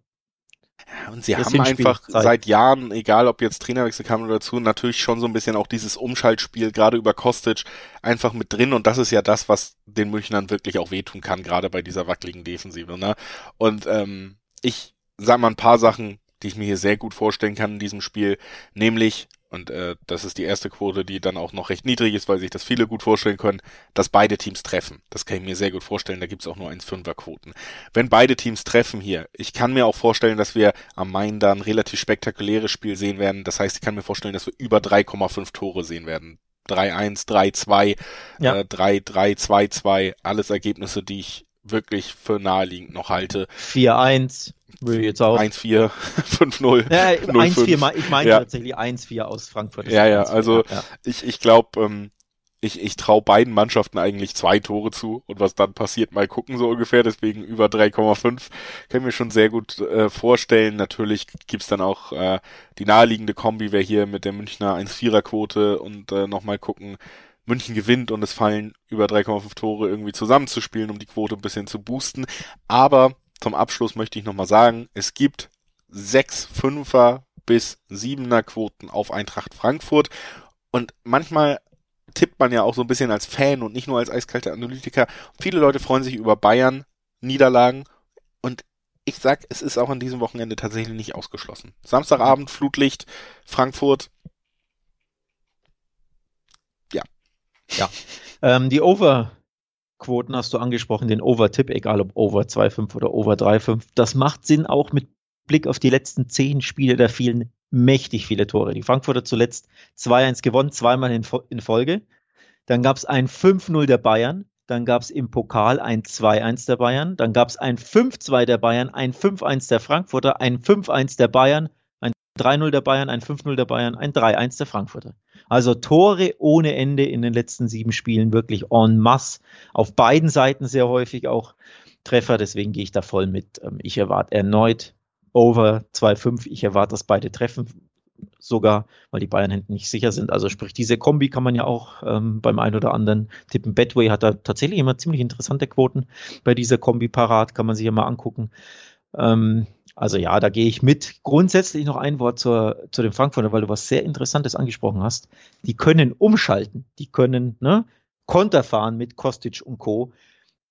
Ja, und sie das haben einfach seit Jahren, egal ob jetzt Trainerwechsel kam oder dazu, natürlich schon so ein bisschen auch dieses Umschaltspiel, gerade über Kostic, einfach mit drin. Und das ist ja das, was den Münchnern wirklich auch wehtun kann, gerade bei dieser wackeligen Defensive. Ne? Und ähm, ich sag mal ein paar Sachen, die ich mir hier sehr gut vorstellen kann in diesem Spiel, nämlich, und äh, das ist die erste Quote, die dann auch noch recht niedrig ist, weil sich das viele gut vorstellen können, dass beide Teams treffen. Das kann ich mir sehr gut vorstellen, da gibt's auch nur 1,5er Quoten. Wenn beide Teams treffen hier, ich kann mir auch vorstellen, dass wir am Main da ein relativ spektakuläres Spiel sehen werden. Das heißt, ich kann mir vorstellen, dass wir über 3,5 Tore sehen werden. 3-1, 3-2, ja. äh, 3-3, 2-2, alles Ergebnisse, die ich wirklich für naheliegend noch halte. 4-1. Würde jetzt auch. 1-4, 5-0. [laughs] Ja, 1-4, ich meine ja. tatsächlich 1-4 aus Frankfurt. Ja, ja, also ja. ich, ich glaube, ähm, ich, ich traue beiden Mannschaften eigentlich zwei Tore zu und was dann passiert, mal gucken so ungefähr, deswegen über 3,5 können wir schon sehr gut äh, vorstellen. Natürlich gibt's dann auch äh, die naheliegende Kombi, wer hier mit der Münchner 1-4er Quote und äh, nochmal gucken, München gewinnt und es fallen über 3,5 Tore irgendwie zusammenzuspielen, um die Quote ein bisschen zu boosten. Aber zum Abschluss möchte ich nochmal sagen, es gibt sechs Fünfer bis Siebener Quoten auf Eintracht Frankfurt und manchmal tippt man ja auch so ein bisschen als Fan und nicht nur als eiskalte Analytiker. Viele Leute freuen sich über Bayern Niederlagen und ich sag, es ist auch an diesem Wochenende tatsächlich nicht ausgeschlossen. Samstagabend Flutlicht Frankfurt. Ja. Ja. Ähm, die Over Quoten hast du angesprochen, den Over-Tipp, egal ob Over 2,5 oder Over 3,5. Das macht Sinn auch mit Blick auf die letzten zehn Spiele, da fielen mächtig viele Tore. Die Frankfurter zuletzt 2-1 gewonnen, zweimal in, in Folge. Dann gab es ein 5-0 der Bayern, dann gab es im Pokal ein 2-1 der Bayern, dann gab es ein 5-2 der Bayern, ein 5-1 der Frankfurter, ein 5-1 der Bayern, 3-0 der Bayern, ein 5-0 der Bayern, ein 3-1 der Frankfurter. Also Tore ohne Ende in den letzten sieben Spielen, wirklich en masse. Auf beiden Seiten sehr häufig auch Treffer, deswegen gehe ich da voll mit. Ähm, ich erwarte erneut over 2-5. Ich erwarte, dass beide treffen sogar, weil die Bayern hinten nicht sicher sind. Also sprich, diese Kombi kann man ja auch ähm, beim einen oder anderen tippen. Betway hat da tatsächlich immer ziemlich interessante Quoten bei dieser Kombi parat, kann man sich ja mal angucken. Ähm, also ja, da gehe ich mit. Grundsätzlich noch ein Wort zur, zu den Frankfurter, weil du was sehr Interessantes angesprochen hast. Die können umschalten, die können ne, Konter fahren mit Kostic und Co.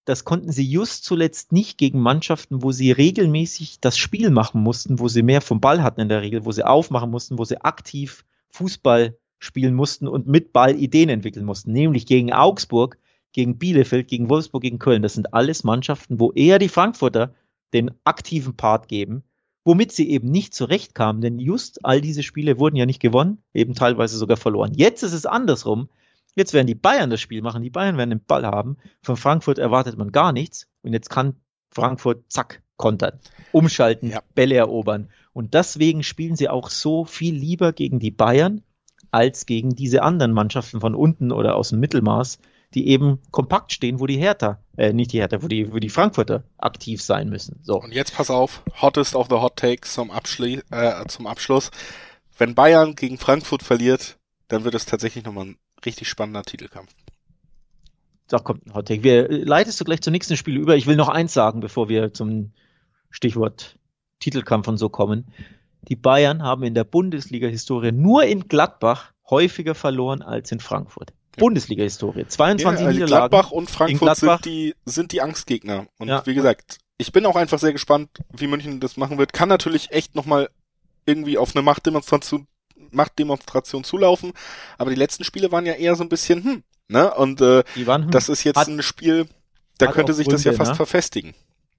Das konnten sie just zuletzt nicht gegen Mannschaften, wo sie regelmäßig das Spiel machen mussten, wo sie mehr vom Ball hatten in der Regel, wo sie aufmachen mussten, wo sie aktiv Fußball spielen mussten und mit Ball Ideen entwickeln mussten, nämlich gegen Augsburg, gegen Bielefeld, gegen Wolfsburg, gegen Köln. Das sind alles Mannschaften, wo eher die Frankfurter den aktiven Part geben, womit sie eben nicht zurechtkamen, denn just all diese Spiele wurden ja nicht gewonnen, eben teilweise sogar verloren. Jetzt ist es andersrum. Jetzt werden die Bayern das Spiel machen, die Bayern werden den Ball haben. Von Frankfurt erwartet man gar nichts und jetzt kann Frankfurt, zack, kontern, umschalten, ja. Bälle erobern. Und deswegen spielen sie auch so viel lieber gegen die Bayern als gegen diese anderen Mannschaften von unten oder aus dem Mittelmaß, die eben kompakt stehen, wo die Hertha, äh, nicht die Hertha, wo die, wo die Frankfurter aktiv sein müssen. So. Und jetzt pass auf, hottest of the hot takes zum, Abschli äh, zum Abschluss. Wenn Bayern gegen Frankfurt verliert, dann wird es tatsächlich nochmal ein richtig spannender Titelkampf. Da kommt ein Hot Take. Wir, äh, leitest du gleich zum nächsten Spiel über. Ich will noch eins sagen, bevor wir zum Stichwort Titelkampf und so kommen. Die Bayern haben in der Bundesliga-Historie nur in Gladbach häufiger verloren als in Frankfurt. Bundesliga-Historie. 22 ja, also Niederlagen. Gladbach und Frankfurt Gladbach. Sind, die, sind die Angstgegner. Und ja. wie gesagt, ich bin auch einfach sehr gespannt, wie München das machen wird. Kann natürlich echt nochmal irgendwie auf eine Machtdemonstration, Machtdemonstration zulaufen. Aber die letzten Spiele waren ja eher so ein bisschen, hm, ne? Und äh, waren, hm, das ist jetzt hat, ein Spiel, da könnte sich Gründe, das ja fast ne? verfestigen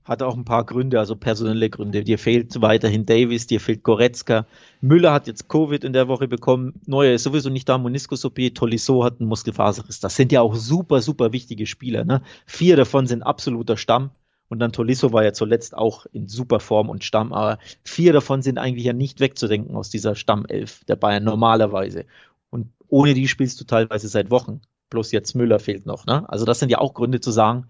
hat auch ein paar Gründe, also personelle Gründe. Dir fehlt weiterhin Davis, dir fehlt Goretzka. Müller hat jetzt Covid in der Woche bekommen. Neuer ist sowieso nicht da. Moniskus-OP, Tolisso hat einen Muskelfaserriss. Das sind ja auch super, super wichtige Spieler. Ne? Vier davon sind absoluter Stamm. Und dann Tolisso war ja zuletzt auch in super Form und Stamm. Aber vier davon sind eigentlich ja nicht wegzudenken aus dieser Stammelf der Bayern normalerweise. Und ohne die spielst du teilweise seit Wochen. Bloß jetzt Müller fehlt noch. Ne? Also das sind ja auch Gründe zu sagen,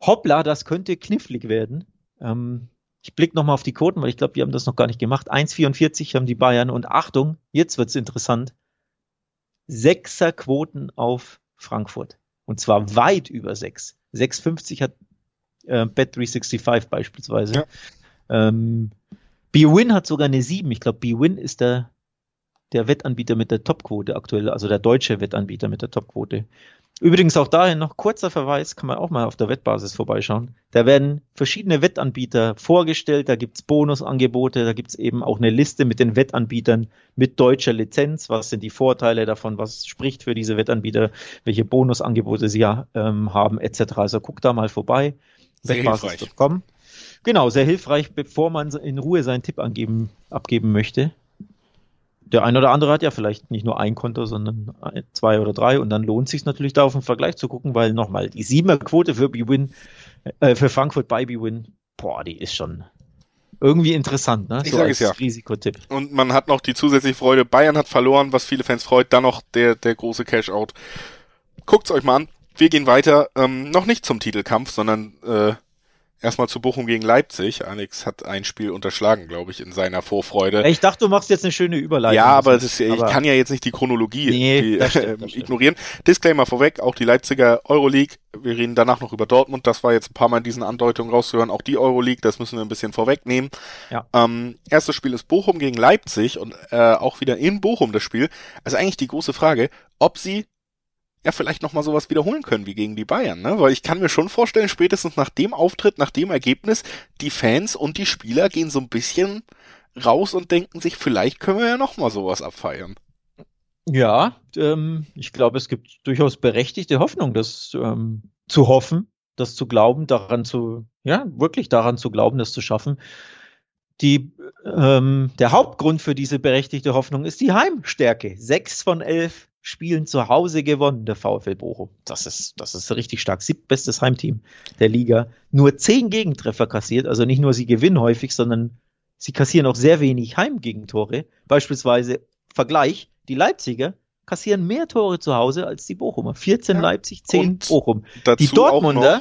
hoppla, das könnte knifflig werden. Ähm, ich blicke nochmal auf die Quoten, weil ich glaube, wir haben das noch gar nicht gemacht. 1,44 haben die Bayern und Achtung, jetzt wird's interessant. Sechser Quoten auf Frankfurt. Und zwar weit über sechs. 6,50 hat äh, Bet365 beispielsweise. Ja. Ähm, B-Win hat sogar eine 7. Ich glaube, B-Win ist der, der Wettanbieter mit der Topquote aktuell, also der deutsche Wettanbieter mit der Topquote. Übrigens auch dahin noch kurzer Verweis, kann man auch mal auf der Wettbasis vorbeischauen. Da werden verschiedene Wettanbieter vorgestellt, da gibt's Bonusangebote, da gibt's eben auch eine Liste mit den Wettanbietern mit deutscher Lizenz. Was sind die Vorteile davon, was spricht für diese Wettanbieter, welche Bonusangebote sie ja, ähm, haben, etc. Also guck da mal vorbei. Wettbasis.com. Genau, sehr hilfreich, bevor man in Ruhe seinen Tipp angeben, abgeben möchte der eine oder andere hat ja vielleicht nicht nur ein Konto, sondern zwei oder drei und dann lohnt sich natürlich da auf den Vergleich zu gucken, weil nochmal die Siebener-Quote für B-Win, äh, für Frankfurt bei B-Win, boah, die ist schon irgendwie interessant, ne? Ich so sage es ja. Risikotipp. Und man hat noch die zusätzliche Freude, Bayern hat verloren, was viele Fans freut, dann noch der, der große Cash-Out. Guckt's euch mal an. Wir gehen weiter, ähm, noch nicht zum Titelkampf, sondern äh, Erstmal zu Bochum gegen Leipzig. Alex hat ein Spiel unterschlagen, glaube ich, in seiner Vorfreude. Ich dachte, du machst jetzt eine schöne Überleitung. Ja, aber, ist, ich kann ja jetzt nicht die Chronologie nee, die, das stimmt, das ignorieren. Disclaimer vorweg, auch die Leipziger Euroleague. Wir reden danach noch über Dortmund. Das war jetzt ein paar Mal in diesen Andeutungen rauszuhören. Auch die Euroleague, das müssen wir ein bisschen vorwegnehmen. Ja. Ähm, erstes Spiel ist Bochum gegen Leipzig und äh, auch wieder in Bochum das Spiel. Also eigentlich die große Frage, ob sie ja vielleicht nochmal sowas wiederholen können wie gegen die Bayern, ne? Weil ich kann mir schon vorstellen, spätestens nach dem Auftritt, nach dem Ergebnis, die Fans und die Spieler gehen so ein bisschen raus und denken sich, vielleicht können wir ja nochmal sowas abfeiern. Ja, ähm, ich glaube, es gibt durchaus berechtigte Hoffnung, das ähm, zu hoffen, das zu glauben, daran zu, ja, wirklich daran zu glauben, das zu schaffen. Die, ähm, der Hauptgrund für diese berechtigte Hoffnung ist die Heimstärke. Sechs von elf Spielen zu Hause gewonnen, der VfL Bochum. Das ist, das ist richtig stark. Siebtbestes Heimteam der Liga. Nur zehn Gegentreffer kassiert. Also nicht nur sie gewinnen häufig, sondern sie kassieren auch sehr wenig Heimgegentore. Beispielsweise Vergleich, die Leipziger kassieren mehr Tore zu Hause als die Bochumer. 14 ja. Leipzig, 10 Und Bochum. Die Dortmunder,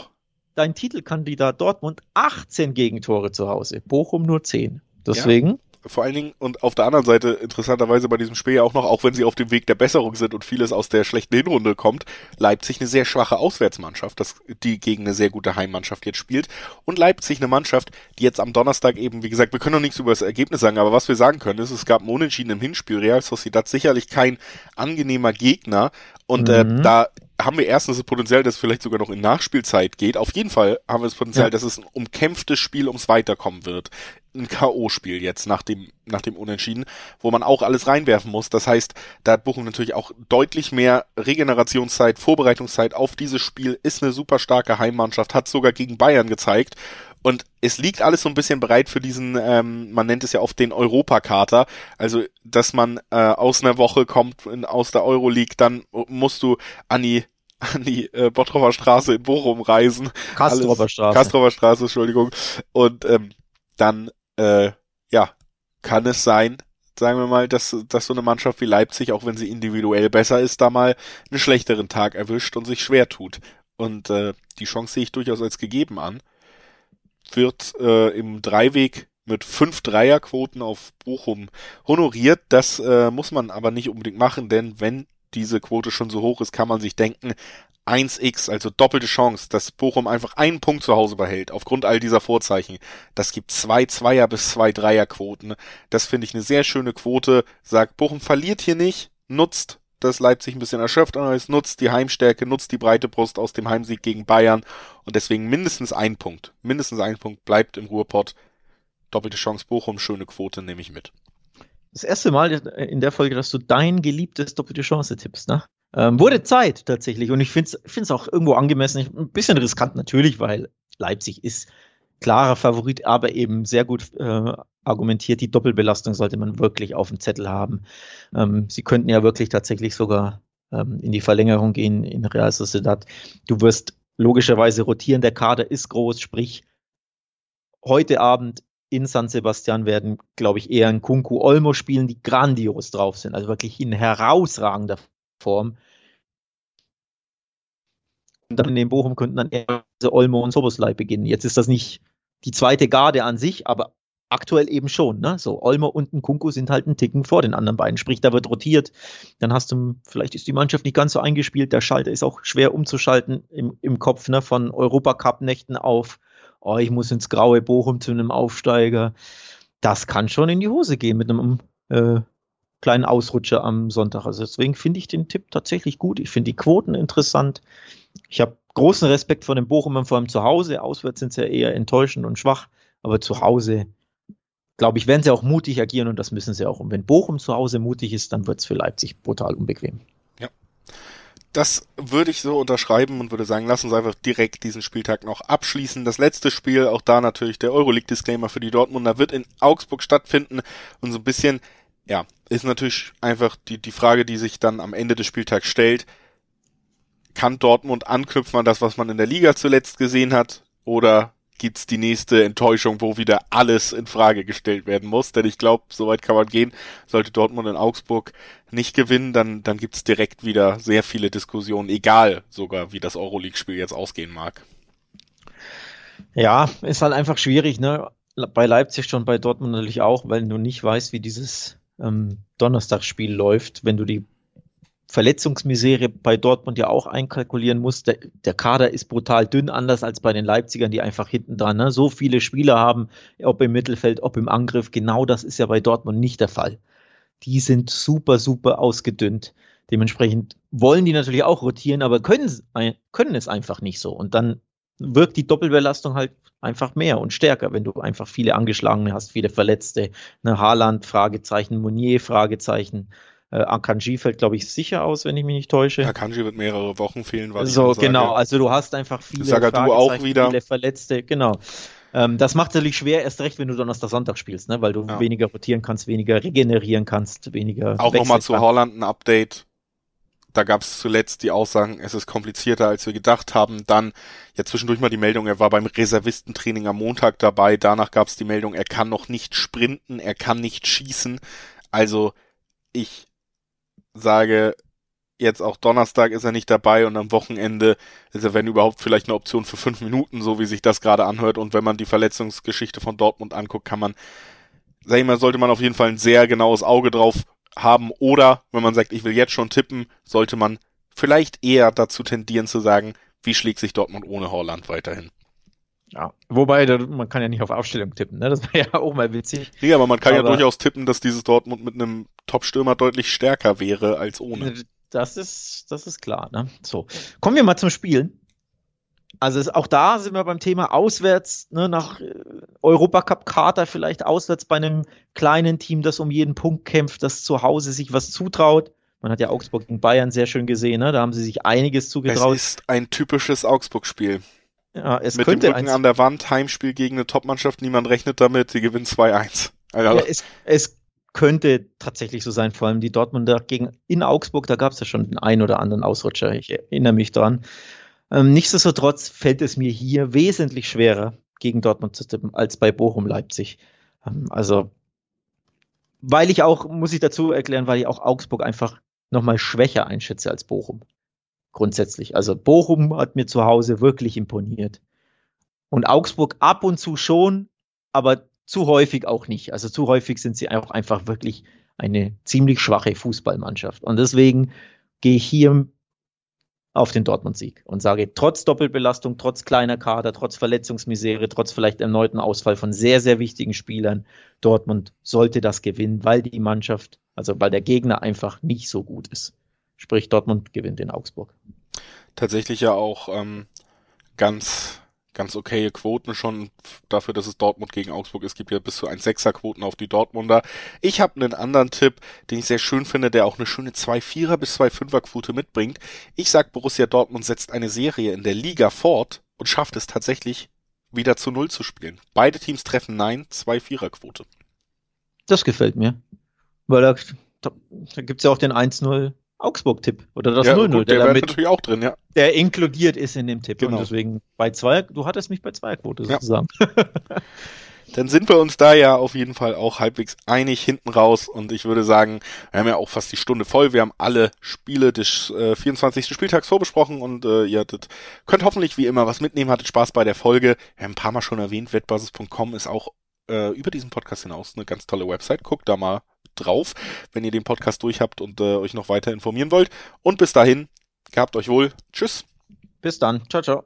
dein Titelkandidat Dortmund, 18 Gegentore zu Hause. Bochum nur 10. Deswegen. Ja vor allen Dingen und auf der anderen Seite interessanterweise bei diesem Spiel ja auch noch, auch wenn sie auf dem Weg der Besserung sind und vieles aus der schlechten Hinrunde kommt, Leipzig eine sehr schwache Auswärtsmannschaft, das, die gegen eine sehr gute Heimmannschaft jetzt spielt. Und Leipzig eine Mannschaft, die jetzt am Donnerstag eben, wie gesagt, wir können noch nichts über das Ergebnis sagen, aber was wir sagen können, ist, es gab einen Unentschieden im Hinspiel, Real Sociedad sicherlich kein angenehmer Gegner. Und äh, mhm. äh, da haben wir erstens das Potenzial, dass es vielleicht sogar noch in Nachspielzeit geht. Auf jeden Fall haben wir das Potenzial, ja. dass es ein umkämpftes Spiel ums Weiterkommen wird. Ein K.O.-Spiel jetzt nach dem, nach dem Unentschieden, wo man auch alles reinwerfen muss. Das heißt, da hat Bochum natürlich auch deutlich mehr Regenerationszeit, Vorbereitungszeit auf dieses Spiel, ist eine super starke Heimmannschaft, hat sogar gegen Bayern gezeigt. Und es liegt alles so ein bisschen bereit für diesen, ähm, man nennt es ja oft den Europakater. Also, dass man äh, aus einer Woche kommt in, aus der Euroleague, dann musst du an die [laughs] an die äh, Bottroper Straße in Bochum reisen. Kastroper Straße. Kastroper Straße, Entschuldigung. Und ähm, dann, äh, ja, kann es sein, sagen wir mal, dass, dass so eine Mannschaft wie Leipzig, auch wenn sie individuell besser ist, da mal einen schlechteren Tag erwischt und sich schwer tut. Und äh, die Chance sehe ich durchaus als gegeben an wird äh, im Dreiweg mit fünf Dreierquoten auf Bochum honoriert. Das äh, muss man aber nicht unbedingt machen, denn wenn diese Quote schon so hoch ist, kann man sich denken, 1x, also doppelte Chance, dass Bochum einfach einen Punkt zu Hause behält, aufgrund all dieser Vorzeichen. Das gibt zwei Zweier bis zwei Dreierquoten. Das finde ich eine sehr schöne Quote. Sagt, Bochum verliert hier nicht, nutzt dass Leipzig ein bisschen erschöpft ist, nutzt die Heimstärke, nutzt die breite Brust aus dem Heimsieg gegen Bayern und deswegen mindestens ein Punkt. Mindestens ein Punkt bleibt im Ruhrpott. Doppelte Chance Bochum, schöne Quote, nehme ich mit. Das erste Mal in der Folge, dass du dein geliebtes doppelte Chance tippst, ne? Ähm, wurde Zeit tatsächlich und ich finde es auch irgendwo angemessen. Ein bisschen riskant natürlich, weil Leipzig ist klarer Favorit, aber eben sehr gut äh, argumentiert, die Doppelbelastung sollte man wirklich auf dem Zettel haben. Ähm, sie könnten ja wirklich tatsächlich sogar ähm, in die Verlängerung gehen in Real Sociedad. Du wirst logischerweise rotieren, der Kader ist groß, sprich heute Abend in San Sebastian werden, glaube ich, eher ein Kunku Olmo spielen, die grandios drauf sind, also wirklich in herausragender Form. Dann in Bochum könnten dann eher Olmo und Soboslai beginnen. Jetzt ist das nicht die zweite Garde an sich, aber aktuell eben schon. Ne? So, Olmo und ein Kunku sind halt einen Ticken vor den anderen beiden. Sprich, da wird rotiert. Dann hast du, vielleicht ist die Mannschaft nicht ganz so eingespielt. Der Schalter ist auch schwer umzuschalten im, im Kopf ne? von Europacup-Nächten auf, oh, ich muss ins graue Bochum zu einem Aufsteiger. Das kann schon in die Hose gehen mit einem äh, kleinen Ausrutscher am Sonntag. Also deswegen finde ich den Tipp tatsächlich gut. Ich finde die Quoten interessant. Ich habe großen Respekt vor den Bochumern, vor allem zu Hause. Auswärts sind sie ja eher enttäuschend und schwach, aber zu Hause, glaube ich, werden sie auch mutig agieren und das müssen sie auch. Und wenn Bochum zu Hause mutig ist, dann wird es für Leipzig brutal unbequem. Ja. Das würde ich so unterschreiben und würde sagen, lass uns einfach direkt diesen Spieltag noch abschließen. Das letzte Spiel, auch da natürlich der Euroleague-Disclaimer für die Dortmunder, wird in Augsburg stattfinden und so ein bisschen, ja, ist natürlich einfach die, die Frage, die sich dann am Ende des Spieltags stellt kann Dortmund anknüpfen an das, was man in der Liga zuletzt gesehen hat? Oder gibt's die nächste Enttäuschung, wo wieder alles in Frage gestellt werden muss? Denn ich glaube, soweit kann man gehen. Sollte Dortmund in Augsburg nicht gewinnen, dann, dann gibt's direkt wieder sehr viele Diskussionen, egal sogar, wie das Euroleague-Spiel jetzt ausgehen mag. Ja, ist halt einfach schwierig, ne? Bei Leipzig schon, bei Dortmund natürlich auch, weil du nicht weißt, wie dieses ähm, Donnerstagsspiel läuft, wenn du die Verletzungsmisere bei Dortmund ja auch einkalkulieren muss. Der, der, Kader ist brutal dünn, anders als bei den Leipzigern, die einfach hinten dran ne? so viele Spieler haben, ob im Mittelfeld, ob im Angriff. Genau das ist ja bei Dortmund nicht der Fall. Die sind super, super ausgedünnt. Dementsprechend wollen die natürlich auch rotieren, aber können, können es einfach nicht so. Und dann wirkt die Doppelbelastung halt einfach mehr und stärker, wenn du einfach viele Angeschlagene hast, viele Verletzte. Ne, Haaland, Fragezeichen, Monier, Fragezeichen. Äh, Akanji fällt, glaube ich, sicher aus, wenn ich mich nicht täusche. Akanji wird mehrere Wochen fehlen, was so, genau. Also du hast einfach viele Sagadu auch wieder. viele Verletzte, genau. Ähm, das macht natürlich schwer, erst recht, wenn du Donnerstag, Sonntag spielst, ne? weil du ja. weniger rotieren kannst, weniger regenerieren kannst, weniger. Auch nochmal zu Holland ein Update. Da gab es zuletzt die Aussagen, es ist komplizierter, als wir gedacht haben. Dann ja zwischendurch mal die Meldung, er war beim Reservistentraining am Montag dabei. Danach gab es die Meldung, er kann noch nicht sprinten, er kann nicht schießen. Also ich sage, jetzt auch Donnerstag ist er nicht dabei und am Wochenende ist er, wenn überhaupt, vielleicht eine Option für fünf Minuten, so wie sich das gerade anhört. Und wenn man die Verletzungsgeschichte von Dortmund anguckt, kann man sag ich mal, sollte man auf jeden Fall ein sehr genaues Auge drauf haben. Oder wenn man sagt, ich will jetzt schon tippen, sollte man vielleicht eher dazu tendieren zu sagen, wie schlägt sich Dortmund ohne Holland weiterhin. Ja, wobei, man kann ja nicht auf Aufstellung tippen, ne? Das wäre [laughs] ja auch mal witzig. Nee, aber man kann aber, ja durchaus tippen, dass dieses Dortmund mit einem Top-Stürmer deutlich stärker wäre als ohne. Das ist, das ist klar, ne? So. Kommen wir mal zum Spielen. Also es, auch da sind wir beim Thema auswärts, ne, nach äh, Europacup-Kater vielleicht auswärts bei einem kleinen Team, das um jeden Punkt kämpft, das zu Hause sich was zutraut. Man hat ja Augsburg gegen Bayern sehr schön gesehen, ne? da haben sie sich einiges zugetraut. Es ist ein typisches Augsburg-Spiel. Ja, es Mit könnte dem Rücken an der Wand, Heimspiel gegen eine Topmannschaft, niemand rechnet damit, sie gewinnen 2-1. Also, ja, es, es könnte tatsächlich so sein, vor allem die Dortmunder gegen in Augsburg, da gab es ja schon den einen oder anderen Ausrutscher, ich erinnere mich dran. Ähm, nichtsdestotrotz fällt es mir hier wesentlich schwerer, gegen Dortmund zu tippen, als bei Bochum Leipzig. Ähm, also, weil ich auch, muss ich dazu erklären, weil ich auch Augsburg einfach nochmal schwächer einschätze als Bochum. Grundsätzlich. Also Bochum hat mir zu Hause wirklich imponiert. Und Augsburg ab und zu schon, aber zu häufig auch nicht. Also zu häufig sind sie auch einfach wirklich eine ziemlich schwache Fußballmannschaft. Und deswegen gehe ich hier auf den Dortmund-Sieg und sage, trotz Doppelbelastung, trotz kleiner Kader, trotz Verletzungsmisere, trotz vielleicht erneuten Ausfall von sehr, sehr wichtigen Spielern, Dortmund sollte das gewinnen, weil die Mannschaft, also weil der Gegner einfach nicht so gut ist. Sprich, Dortmund gewinnt in Augsburg. Tatsächlich ja auch ähm, ganz ganz okaye Quoten schon dafür, dass es Dortmund gegen Augsburg ist. Es gibt ja bis zu 1,6er Quoten auf die Dortmunder. Ich habe einen anderen Tipp, den ich sehr schön finde, der auch eine schöne 2,4er bis 2,5er Quote mitbringt. Ich sag, Borussia Dortmund setzt eine Serie in der Liga fort und schafft es tatsächlich wieder zu Null zu spielen. Beide Teams treffen Nein, 2,4er Quote. Das gefällt mir. Weil da, da, da gibt's ja auch den 1-0 Augsburg-Tipp oder das 0-0, ja, der, der damit, natürlich auch drin, ja. Der inkludiert ist in dem Tipp. Genau. Und deswegen bei zwei, du hattest mich bei Zweierquote sozusagen. Ja. [laughs] Dann sind wir uns da ja auf jeden Fall auch halbwegs einig hinten raus und ich würde sagen, wir haben ja auch fast die Stunde voll. Wir haben alle Spiele des äh, 24. Spieltags vorbesprochen und äh, ihr hattet, könnt hoffentlich wie immer was mitnehmen, hattet Spaß bei der Folge. Wir haben ein paar Mal schon erwähnt, wettbasis.com ist auch äh, über diesen Podcast hinaus eine ganz tolle Website. Guckt da mal drauf, wenn ihr den Podcast durch habt und äh, euch noch weiter informieren wollt. Und bis dahin, gehabt euch wohl. Tschüss. Bis dann. Ciao, ciao.